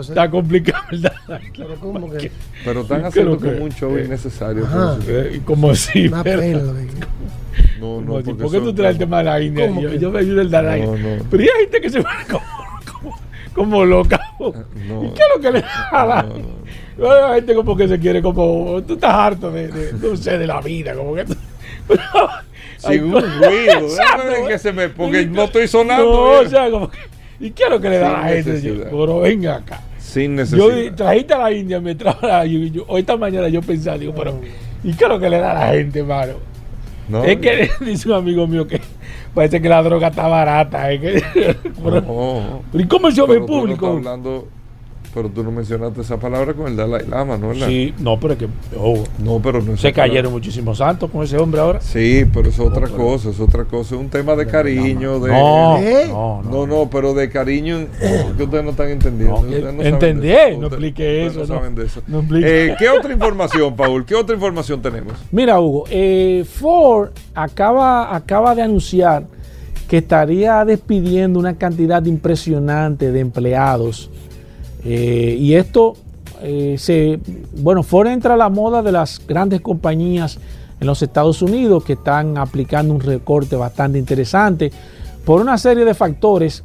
está, complicado el Dalai Lama. Pero, están haciendo como un show innecesario. Eh, como si. Una pena, no, no, ¿Por qué tú traes el tema de la India? Yo, me ayudo el Dalai. No, no. Pero hay gente que se va como, como, como loca. ¿Y qué es lo que le da la hay gente como que se quiere como... Tú estás harto de, de no sé, de la vida, como que... Sin un ruido, que se me, porque no estoy sonando. No, o sea, como que, ¿Y qué es lo que le da a la gente? Pero venga acá. Sin necesidad. Yo trajiste a la India, me trajo a la, yo, hoy esta mañana yo pensaba, digo, pero ¿y qué es lo que le da a la gente, mano? No, es que dice un amigo mío que parece que la droga está barata. ¿eh? Pero, ¿Y cómo se ve público? hablando pero tú no mencionaste esa palabra con el Dalai Lama, ¿no? Sí, no, pero es que. Oh, no, pero no Se cayeron muchísimos santos con ese hombre ahora. Sí, pero es otra cosa, es otra cosa. Es un tema de cariño. De, no, no, no, pero de cariño que ustedes no están entendiendo. No, entendé, no expliqué eso. No, saben de eso. Eh, ¿Qué otra información, Paul? ¿Qué otra información tenemos? Mira, Hugo, eh, Ford acaba, acaba de anunciar que estaría despidiendo una cantidad impresionante de empleados eh, y esto eh, se, bueno, Ford entra a la moda de las grandes compañías en los Estados Unidos que están aplicando un recorte bastante interesante por una serie de factores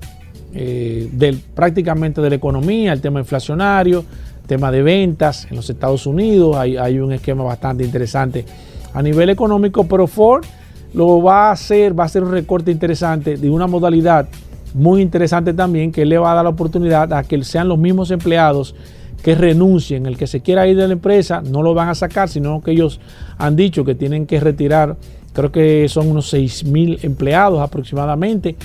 eh, del, prácticamente de la economía, el tema inflacionario, tema de ventas en los Estados Unidos, hay, hay un esquema bastante interesante a nivel económico, pero Ford lo va a hacer, va a hacer un recorte interesante de una modalidad muy interesante también que le va a dar la oportunidad a que sean los mismos empleados que renuncien. El que se quiera ir de la empresa no lo van a sacar, sino que ellos han dicho que tienen que retirar, creo que son unos 6 mil empleados aproximadamente,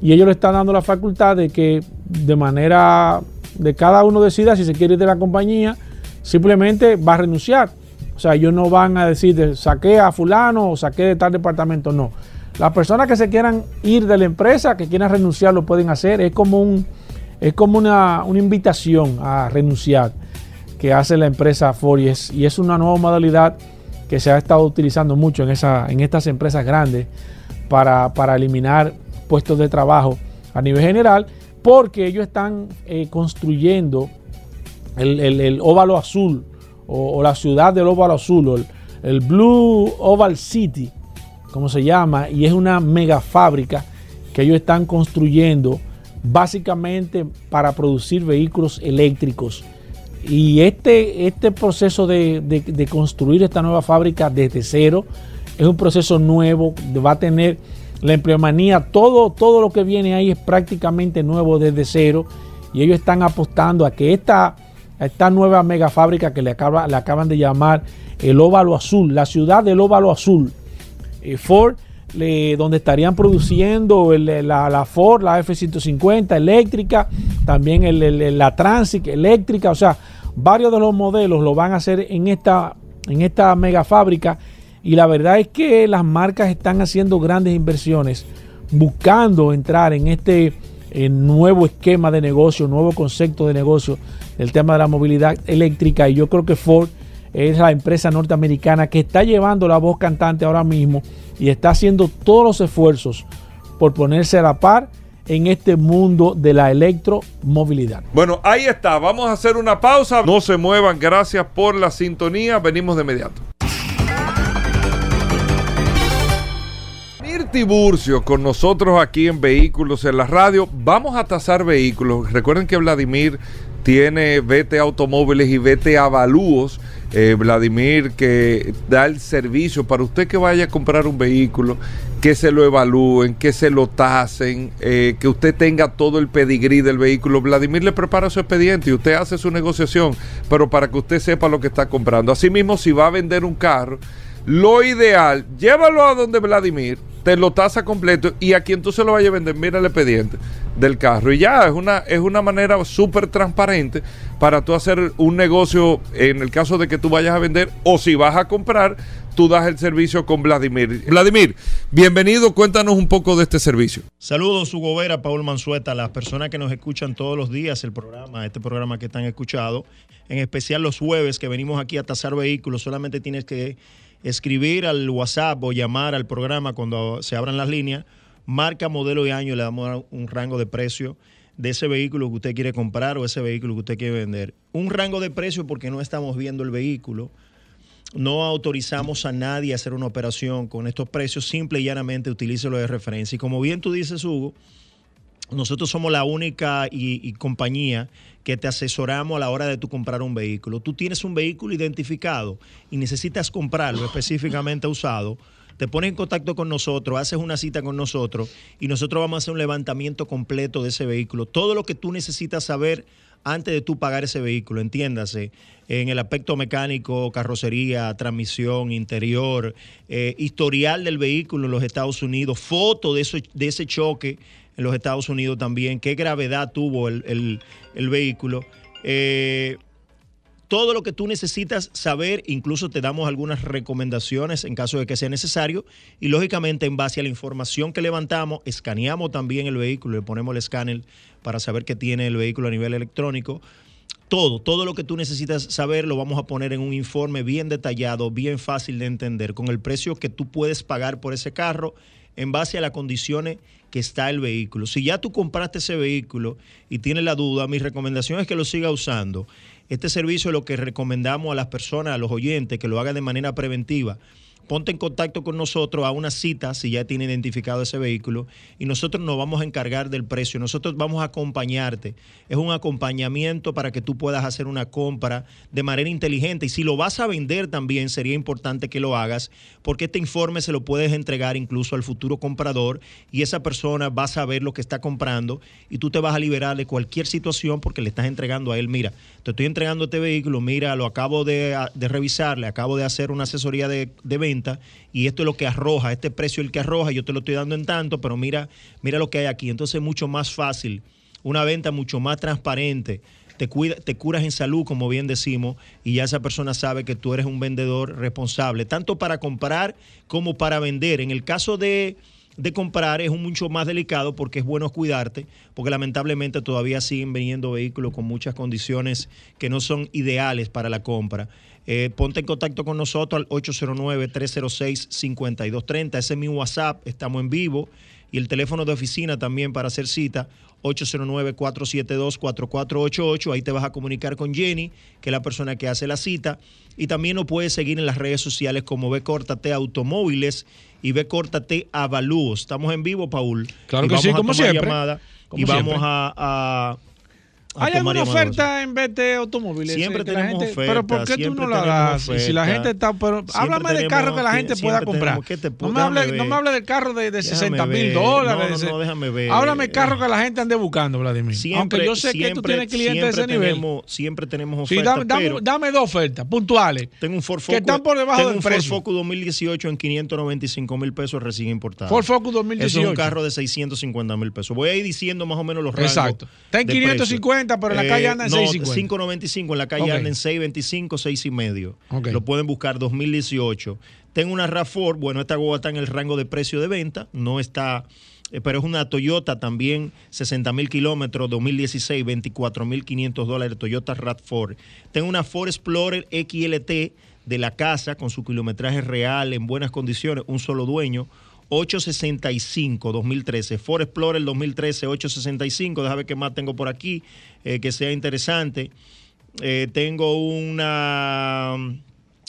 y ellos le están dando la facultad de que de manera de cada uno decida si se quiere ir de la compañía, simplemente va a renunciar. O sea, ellos no van a decir saqué a fulano o saqué de tal departamento, no las personas que se quieran ir de la empresa, que quieran renunciar, lo pueden hacer. Es como, un, es como una, invitación a renunciar que hace la empresa Ford y es, una nueva modalidad que se ha estado utilizando mucho en, esa, en estas empresas grandes para, eliminar puestos de trabajo a nivel general, porque ellos están eh, construyendo el, óvalo azul o, la ciudad del óvalo azul, el Blue Oval City, como se llama, y es una mega fábrica que ellos están construyendo básicamente para producir vehículos eléctricos. Y este, este proceso de, construir esta nueva fábrica desde cero es un proceso nuevo, va a tener la empleomanía, todo, todo lo que viene ahí es prácticamente nuevo desde cero y ellos están apostando a que esta, esta nueva mega fábrica que le, acaba, le acaban de llamar el óvalo azul, la ciudad del óvalo azul, eh, Ford, donde estarían produciendo la, Ford, la F-150 eléctrica, también la Transit eléctrica, o sea, varios de los modelos lo van a hacer en esta, en esta mega fábrica. Y la verdad es que las marcas están haciendo grandes inversiones, buscando entrar en este nuevo esquema de negocio, nuevo concepto de negocio, el tema de la movilidad eléctrica. Y yo creo que Ford es la empresa norteamericana que está llevando la voz cantante ahora mismo y está haciendo todos los esfuerzos por ponerse a la par en este mundo de la electromovilidad. Bueno, ahí está. Vamos a hacer una pausa. No se muevan. Gracias por la sintonía. Venimos de inmediato. Mirti Burcio con nosotros aquí en Vehículos en la Radio. Vamos a tasar vehículos. Recuerden que Vladimir tiene Vete Automóviles y Vete Avalúos eh, Vladimir, que da el servicio para usted que vaya a comprar un vehículo, que se lo evalúen, que se lo tasen, eh, que usted tenga todo el pedigrí del vehículo. Vladimir le prepara su expediente y usted hace su negociación, pero para que usted sepa lo que está comprando. Asimismo, si va a vender un carro, lo ideal, llévalo a donde Vladimir, te lo tasa completo y a quien tú se lo vayas a vender, mira el expediente del carro. Y ya, es una, es una manera súper transparente para tú hacer un negocio en el caso de que tú vayas a vender o si vas a comprar, tú das el servicio con Vladimir. Vladimir, bienvenido, cuéntanos un poco de este servicio. Saludos, Hugo Vera, Paul Manzueta, las personas que nos escuchan todos los días el programa, este programa que están escuchado, en especial los jueves que venimos aquí a tasar vehículos, solamente tienes que escribir al WhatsApp o llamar al programa cuando se abran las líneas, marca, modelo y año, le damos un rango de precio de ese vehículo que usted quiere comprar o ese vehículo que usted quiere vender. Un rango de precio porque no estamos viendo el vehículo. No autorizamos a nadie a hacer una operación con estos precios, simple y llanamente utilícelo de referencia. Y como bien tú dices, Hugo, nosotros somos la única y, compañía que te asesoramos a la hora de tú comprar un vehículo. Tú tienes un vehículo identificado y necesitas comprarlo específicamente usado. Te pones en contacto con nosotros, haces una cita con nosotros y nosotros vamos a hacer un levantamiento completo de ese vehículo. Todo lo que tú necesitas saber antes de tú pagar ese vehículo, entiéndase, en el aspecto mecánico, carrocería, transmisión, interior, eh, historial del vehículo en los Estados Unidos, foto de, eso, de ese choque en los Estados Unidos también, qué gravedad tuvo el, vehículo. Eh, todo lo que tú necesitas saber, incluso te damos algunas recomendaciones en caso de que sea necesario y lógicamente en base a la información que levantamos, escaneamos también el vehículo, le ponemos el escáner para saber qué tiene el vehículo a nivel electrónico. Todo, todo lo que tú necesitas saber lo vamos a poner en un informe bien detallado, bien fácil de entender, con el precio que tú puedes pagar por ese carro en base a las condiciones que está el vehículo. Si ya tú compraste ese vehículo y tienes la duda, mi recomendación es que lo siga usando. Este servicio es lo que recomendamos a las personas, a los oyentes, que lo hagan de manera preventiva ponte en contacto con nosotros a una cita si ya tiene identificado ese vehículo y nosotros nos vamos a encargar del precio. Nosotros vamos a acompañarte. Es un acompañamiento para que tú puedas hacer una compra de manera inteligente y si lo vas a vender también sería importante que lo hagas porque este informe se lo puedes entregar incluso al futuro comprador y esa persona va a saber lo que está comprando y tú te vas a liberar de cualquier situación porque le estás entregando a él, mira, te estoy entregando este vehículo, mira, lo acabo de, revisar, le acabo de hacer una asesoría de, de venta y esto es lo que arroja, este precio es el que arroja, yo te lo estoy dando en tanto, pero mira, mira lo que hay aquí. Entonces es mucho más fácil, una venta mucho más transparente. Te, cuida, te curas en salud, como bien decimos, y ya esa persona sabe que tú eres un vendedor responsable, tanto para comprar como para vender. En el caso de, de comprar es mucho más delicado porque es bueno cuidarte, porque lamentablemente todavía siguen viniendo vehículos con muchas condiciones que no son ideales para la compra. Eh, ponte en contacto con nosotros al 809-306-5230. Ese es mi WhatsApp, estamos en vivo. Y el teléfono de oficina también para hacer cita, 809-472-4488. Ahí te vas a comunicar con Jenny, que es la persona que hace la cita. Y también nos puedes seguir en las redes sociales como B Córtate Automóviles y B Córtate Avalúos. Estamos en vivo, Paul. Claro que sí, como siempre. y vamos a ¿Hay alguna oferta en vez de automóviles? Siempre tenemos oferta. Pero ¿por qué tú no la das? Si la gente está... Pero háblame del carro que la gente pueda comprar. no, me hable, no me hable del carro de, de 60 mil dólares. No, no, déjame ver. Háblame del carro que la gente ande buscando, Vladimir. Siempre, Aunque yo sé que tú tienes clientes de ese nivel. Siempre tenemos ofertas. Sí, dame, dame, dos ofertas puntuales. Tengo un Ford Focus. Que están por debajo tengo del un precio. Ford Focus 2018 en 595 mil pesos recién importado. Ford Focus 2018. Es un carro de 650 mil pesos. Voy a ir diciendo más o menos los rangos. Exacto. Está en 550, pero en la calle anda no, 5.95 en la calle okay. en 6.25, 6 y medio. Lo pueden buscar 2018. Tengo una RAV4, bueno, esta guagua está en el rango de precio de venta, no está, eh, pero es una Toyota también, 60 mil kilómetros, 2016, 24 mil 500 dólares, Toyota RAV4. Tengo una Ford Explorer XLT de la casa con su kilometraje real en buenas condiciones, un solo dueño, 865 2013. Ford Explorer 2013 865. Déjame ver qué más tengo por aquí eh, que sea interesante. Eh, tengo una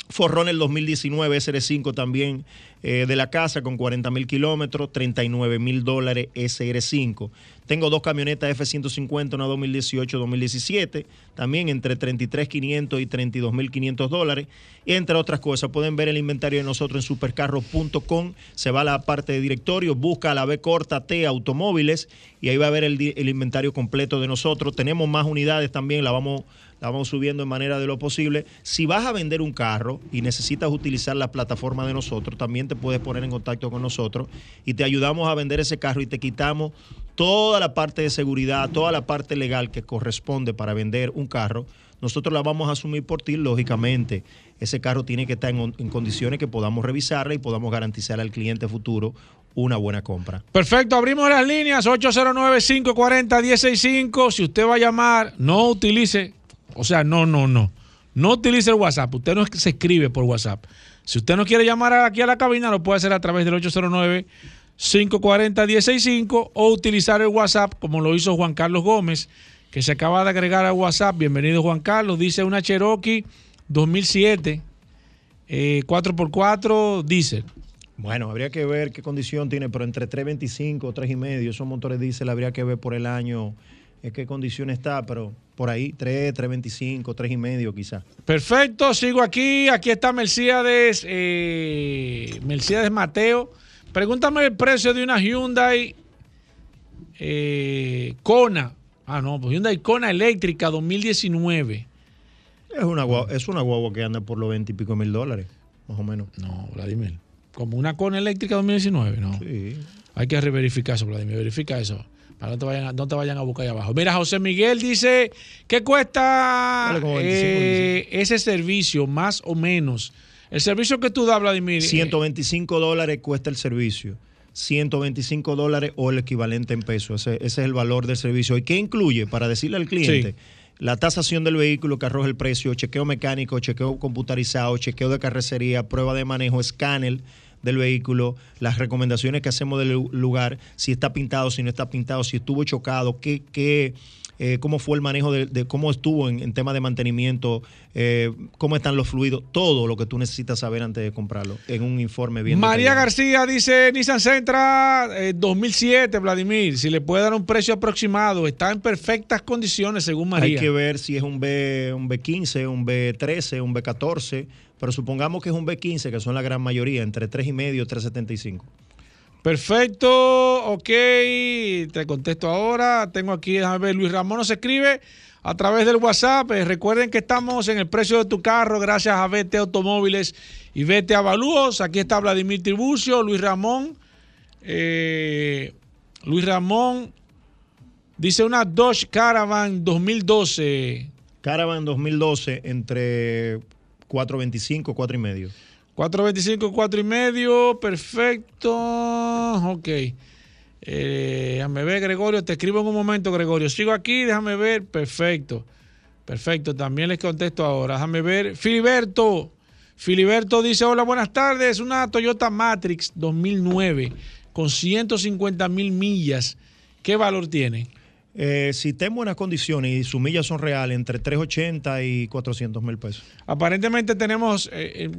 Forrón el 2019 SR5 también eh, de la casa con 40 mil kilómetros, 39 mil dólares SR5. Tengo dos camionetas F-150, una 2018-2017, también entre 33.500 y 32.500 dólares. Y entre otras cosas, pueden ver el inventario de nosotros en supercarro.com. Se va a la parte de directorio, busca la B corta T Automóviles y ahí va a ver el, el inventario completo de nosotros. Tenemos más unidades también, la vamos la vamos subiendo en manera de lo posible. Si vas a vender un carro y necesitas utilizar la plataforma de nosotros, también te puedes poner en contacto con nosotros y te ayudamos a vender ese carro y te quitamos toda la parte de seguridad, toda la parte legal que corresponde para vender un carro. nosotros la vamos a asumir por ti, lógicamente. Ese carro tiene que estar en, en condiciones que podamos revisarla y podamos garantizar al cliente futuro una buena compra. Perfecto, abrimos las líneas 809-540-165. Si usted va a llamar, no utilice, o sea, no, no, no. No utilice el WhatsApp. Usted no se escribe por WhatsApp. Si usted no quiere llamar aquí a la cabina, lo puede hacer a través del 809 540-165 o utilizar el WhatsApp como lo hizo Juan Carlos Gómez, que se acaba de agregar a WhatsApp. Bienvenido Juan Carlos, dice una Cherokee 2007, 4x4 diésel. Bueno, habría que ver qué condición tiene, pero entre 325, 3,5, esos motores diésel habría que ver por el año en qué condición está, pero por ahí 3, 325, 3,5 quizás. Perfecto, sigo aquí. Aquí está Mercedes, eh, Mercedes Mateo. Pregúntame el precio de una Hyundai eh, Kona. Ah, no, pues Hyundai Kona eléctrica 2019. Es una, guagua, es una guagua que anda por los 20 y pico mil dólares, más o menos. No, Vladimir. Como una Kona eléctrica 2019, no. Sí. Hay que verificar eso, Vladimir. Verifica eso. Para no te vayan, no te vayan a buscar ahí abajo. Mira, José Miguel dice, ¿qué cuesta eh, ese servicio, más o menos? El servicio que tú das, Vladimir. 125 eh, dólares cuesta el servicio. 125 dólares o el equivalente en pesos. Ese, es el valor del servicio. ¿Y qué incluye? Para decirle al cliente. La tasación del vehículo que arroja el precio, chequeo mecánico, chequeo computarizado, chequeo de carrocería, prueba de manejo, escáner del vehículo, las recomendaciones que hacemos del lugar, si está pintado, si no está pintado, si estuvo chocado, qué, qué eh, cómo fue el manejo de, cómo estuvo en, tema de mantenimiento, eh, cómo están los fluidos, todo lo que tú necesitas saber antes de comprarlo en un informe bien. María García dice Nissan Sentra 2007, eh, Vladimir, si le puede dar un precio aproximado, está en perfectas condiciones según María. Hay que ver si es un B, un B15, un B13, un B14 pero supongamos que es un B15, que son la gran mayoría, entre 3,5 y 3,75. Perfecto, ok, te contesto ahora. Tengo aquí, déjame ver, Luis Ramón nos escribe a través del WhatsApp. Eh, recuerden que estamos en el precio de tu carro gracias a VT Automóviles y VT Avalúos. Aquí está Vladimir Tiburcio, Luis Ramón. Eh, Luis Ramón dice una Dodge Caravan 2012. Caravan 2012 entre 4.25, 4 y medio. 4.25, 4 y medio, perfecto. Ok. Eh, déjame ver, Gregorio, te escribo en un momento, Gregorio. Sigo aquí, déjame ver, perfecto. Perfecto, también les contesto ahora. Déjame ver. Filiberto. Filiberto dice, hola, buenas tardes. Una Toyota Matrix 2009 con 150 mil millas. ¿Qué valor tiene? Eh, si está en buenas condiciones y sus millas son reales, entre 380 y 400 mil pesos. Aparentemente tenemos, eh,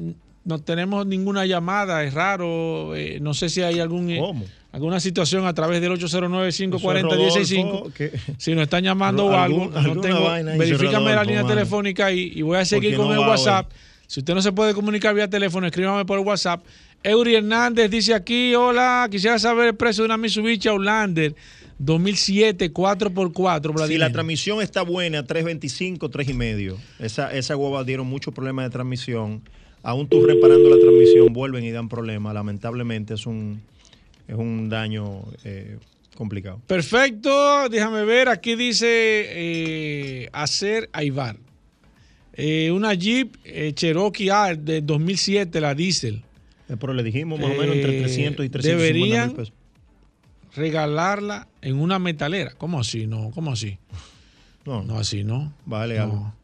no tenemos ninguna llamada, es raro, no sé si hay algún, alguna situación a través del 809-540-165. Si nos están llamando o algo, no tengo, verifícame la línea telefónica y, voy a seguir con el WhatsApp. Si usted no se puede comunicar vía teléfono, escríbame por WhatsApp. Eury Hernández dice aquí, hola, quisiera saber el precio de una Mitsubishi Outlander 2007, 4x4. Si la transmisión está buena, 325, 3,5. Esa, esa hueva dieron muchos problemas de transmisión. Aún tú reparando la transmisión, vuelven y dan problemas. Lamentablemente es un, es un daño eh, complicado. Perfecto, déjame ver. Aquí dice eh, hacer Aivar. Eh, una Jeep Cherokee A de 2007, la diésel. pero le dijimos más o menos entre 300 y 350 deberían, pesos regalarla en una metalera. ¿Cómo así? No, ¿cómo así? No, no así, ¿no? Vale, no.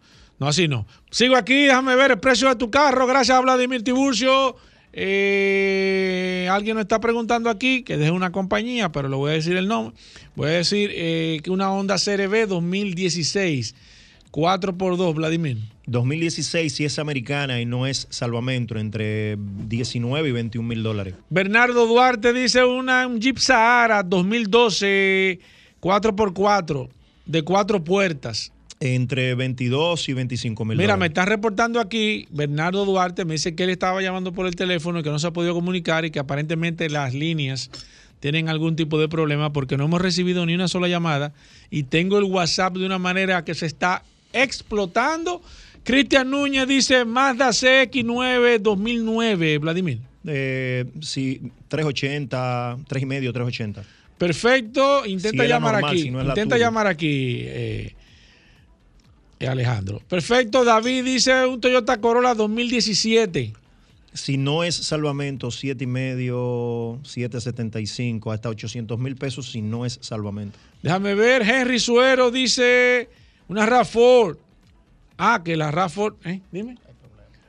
No, así no. Sigo aquí, déjame ver el precio de tu carro. Gracias a Vladimir Tiburcio. Eh, alguien nos está preguntando aquí que deje una compañía, pero le voy a decir el nombre. Voy a decir eh, que una Honda CRB 2016, 4x2, Vladimir. 2016 si es americana y no es salvamento, entre 19 y 21 mil dólares. Bernardo Duarte dice una, un Jeep Sahara 2012 4x4 de cuatro puertas. Entre 22 y 25 mil Mira, me está reportando aquí Bernardo Duarte, me dice que él estaba llamando por el teléfono y que no se ha podido comunicar y que aparentemente las líneas tienen algún tipo de problema porque no hemos recibido ni una sola llamada y tengo el WhatsApp de una manera que se está explotando Cristian Núñez dice Mazda CX9 2009, Vladimir. Eh, sí, 380, 3,5, 380. Perfecto, intenta llamar aquí. intenta llamar aquí. Alejandro. Perfecto, David dice un Toyota Corolla 2017. Si no es salvamento, siete y medio, 775, hasta 800 mil pesos si no es salvamento. Déjame ver, Henry Suero dice una RAFOR. Ah, que la RAFOR, ¿eh? Dime.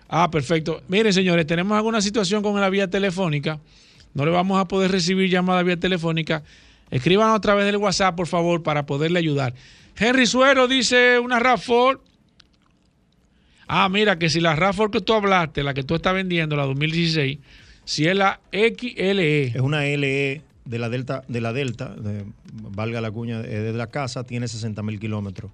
Ah, perfecto. Miren, señores, tenemos alguna situación con la vía telefónica. No le vamos a poder recibir llamada vía telefónica. Escríbanos a través del WhatsApp, por favor, para poderle ayudar. Henry Suero dice una RAFOR. Ah, mira, que si la RAFOR que tú hablaste, la que tú estás vendiendo, la 2016, si es la XLE. Es una LE de la Delta, de la Delta, valga la cuña, de la casa, tiene 60 mil kilómetros.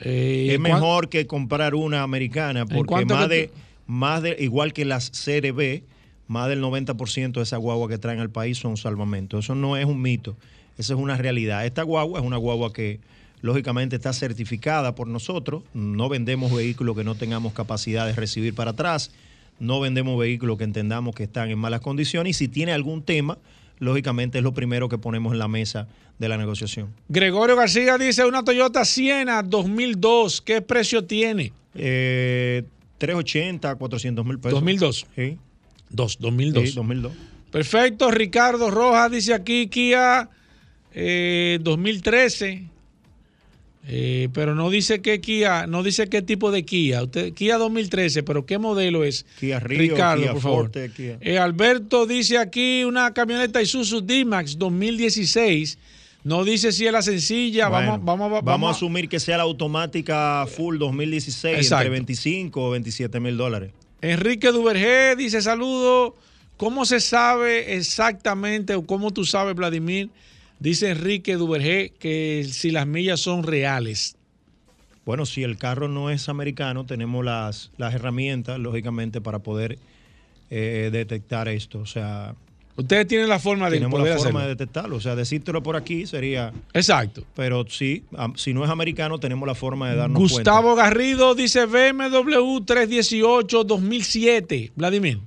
Eh, es mejor que comprar una americana porque más de, más de, igual que las CRB, más del 90% de esa guagua que traen al país son salvamento. Eso no es un mito, eso es una realidad. Esta guagua es una guagua que lógicamente está certificada por nosotros. No vendemos vehículos que no tengamos capacidad de recibir para atrás. No vendemos vehículos que entendamos que están en malas condiciones. Y si tiene algún tema, lógicamente es lo primero que ponemos en la mesa de la negociación. Gregorio García dice una Toyota Siena 2002. ¿Qué precio tiene? Eh, 380, 400 mil pesos. 2002. Sí. 2, 2002. Sí, 2002. Perfecto. Ricardo Rojas dice aquí Kia 2013. Eh, eh, pero no dice qué Kia, no dice qué tipo de Kia. Usted, Kia 2013, pero ¿qué modelo es? Kia Rio, Ricardo, por favor. Eh, Alberto dice aquí una camioneta Isuzu D-Max 2016. No dice si es la sencilla. vamos, vamos, vamos, a asumir que sea la automática full 2016 entre 25 o 27 mil dólares. Enrique Duvergé dice saludo. ¿Cómo se sabe exactamente o cómo tú sabes, Vladimir? Dice Enrique Duvergé que si las millas son reales. Bueno, si el carro no es americano, tenemos las, las herramientas, lógicamente, para poder eh, detectar esto. O sea. Ustedes tienen la forma de Tenemos la forma de detectarlo. O sea, decírtelo por aquí sería. Exacto. Pero sí, si no es americano, tenemos la forma de darnos cuenta. Gustavo Garrido dice BMW 318 2007. Vladimir.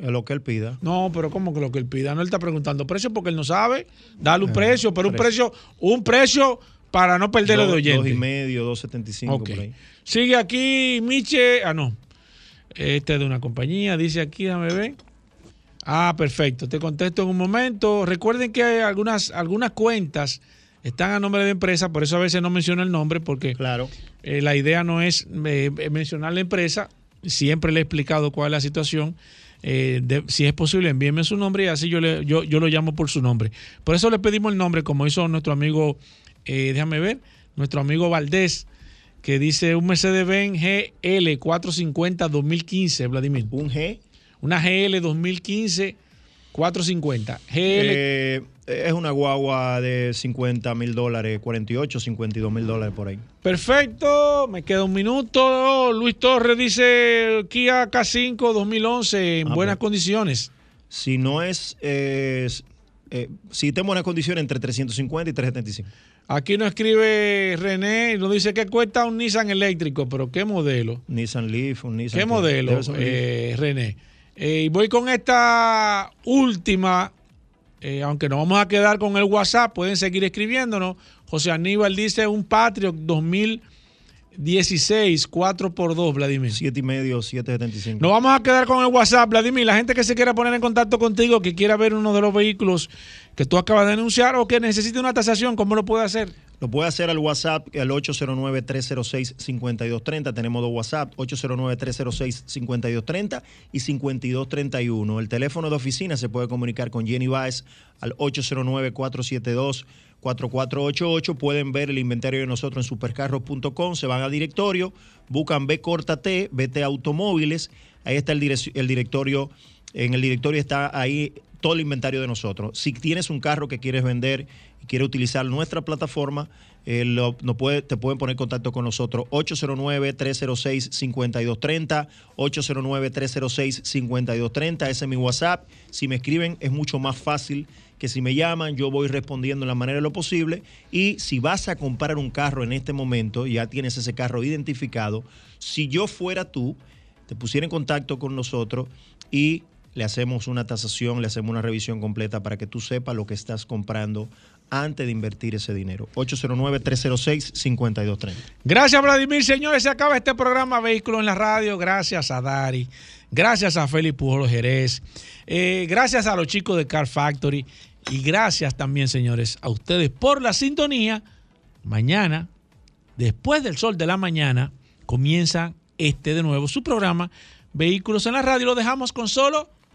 Es lo que él pida. No, pero ¿cómo que lo que él pida? No, él está preguntando precio porque él no sabe. Dale un eh, precio, pero un precio, un precio para no perderlo de oyente. Dos y medio, dos setenta y cinco por ahí. Sigue aquí Miche. Ah, no. Este es de una compañía. Dice aquí, dame ver. Ah, perfecto. Te contesto en un momento. Recuerden que hay algunas, algunas cuentas están a nombre de empresa, por eso a veces no menciono el nombre, porque claro. Eh, la idea no es eh, mencionar la empresa. Siempre le he explicado cuál es la situación eh, si es posible, envíeme su nombre y así yo, le, yo, yo lo llamo por su nombre. Por eso le pedimos el nombre, como hizo nuestro amigo, eh, déjame ver, nuestro amigo Valdés, que dice un Mercedes-Benz GL 450 2015, Vladimir. ¿Un G? Una GL 2015 450. GL. Eh, es una guagua de 50 mil dólares, 48, 52 mil dólares por ahí. Perfecto, me queda un minuto. Luis Torres dice Kia K5 2011 en ah, buenas condiciones. Si no es, eh, si tengo buenas condiciones entre 350 y 375. Aquí nos escribe René, nos dice que cuesta un Nissan eléctrico, pero ¿qué modelo? Nissan Leaf, un Nissan. ¿Qué modelo, eh, René? Eh, y voy con esta última eh, aunque nos vamos a quedar con el WhatsApp, pueden seguir escribiéndonos. José Aníbal dice un Patriot 2016, 4 por 2, Vladimir. 7 y medio, 775. Nos vamos a quedar con el WhatsApp, Vladimir. La gente que se quiera poner en contacto contigo, que quiera ver uno de los vehículos que tú acabas de anunciar o que necesite una tasación, ¿cómo lo puede hacer? Lo puede hacer al WhatsApp, al 809-306-5230. Tenemos dos WhatsApp, 809-306-5230 y 5231. El teléfono de oficina se puede comunicar con Jenny Baez al 809-472-4488. Pueden ver el inventario de nosotros en supercarros.com. Se van al directorio, buscan B corta T, BT Automóviles. Ahí está el, el directorio. En el directorio está ahí todo el inventario de nosotros. Si tienes un carro que quieres vender y quieres utilizar nuestra plataforma, eh, no puede, te pueden poner en contacto con nosotros 809-306-5230, 809-306-5230, ese es mi WhatsApp. Si me escriben es mucho más fácil que si me llaman, yo voy respondiendo de la manera de lo posible. Y si vas a comprar un carro en este momento, ya tienes ese carro identificado, si yo fuera tú, te pusiera en contacto con nosotros y le hacemos una tasación, le hacemos una revisión completa para que tú sepas lo que estás comprando antes de invertir ese dinero. 809-306-5230. Gracias, Vladimir. Señores, se acaba este programa Vehículos en la Radio. Gracias a Dari. Gracias a Félix Pujolo Jerez. Eh, gracias a los chicos de Car Factory. Y gracias también, señores, a ustedes por la sintonía. Mañana, después del sol de la mañana, comienza este de nuevo su programa Vehículos en la Radio. Lo dejamos con solo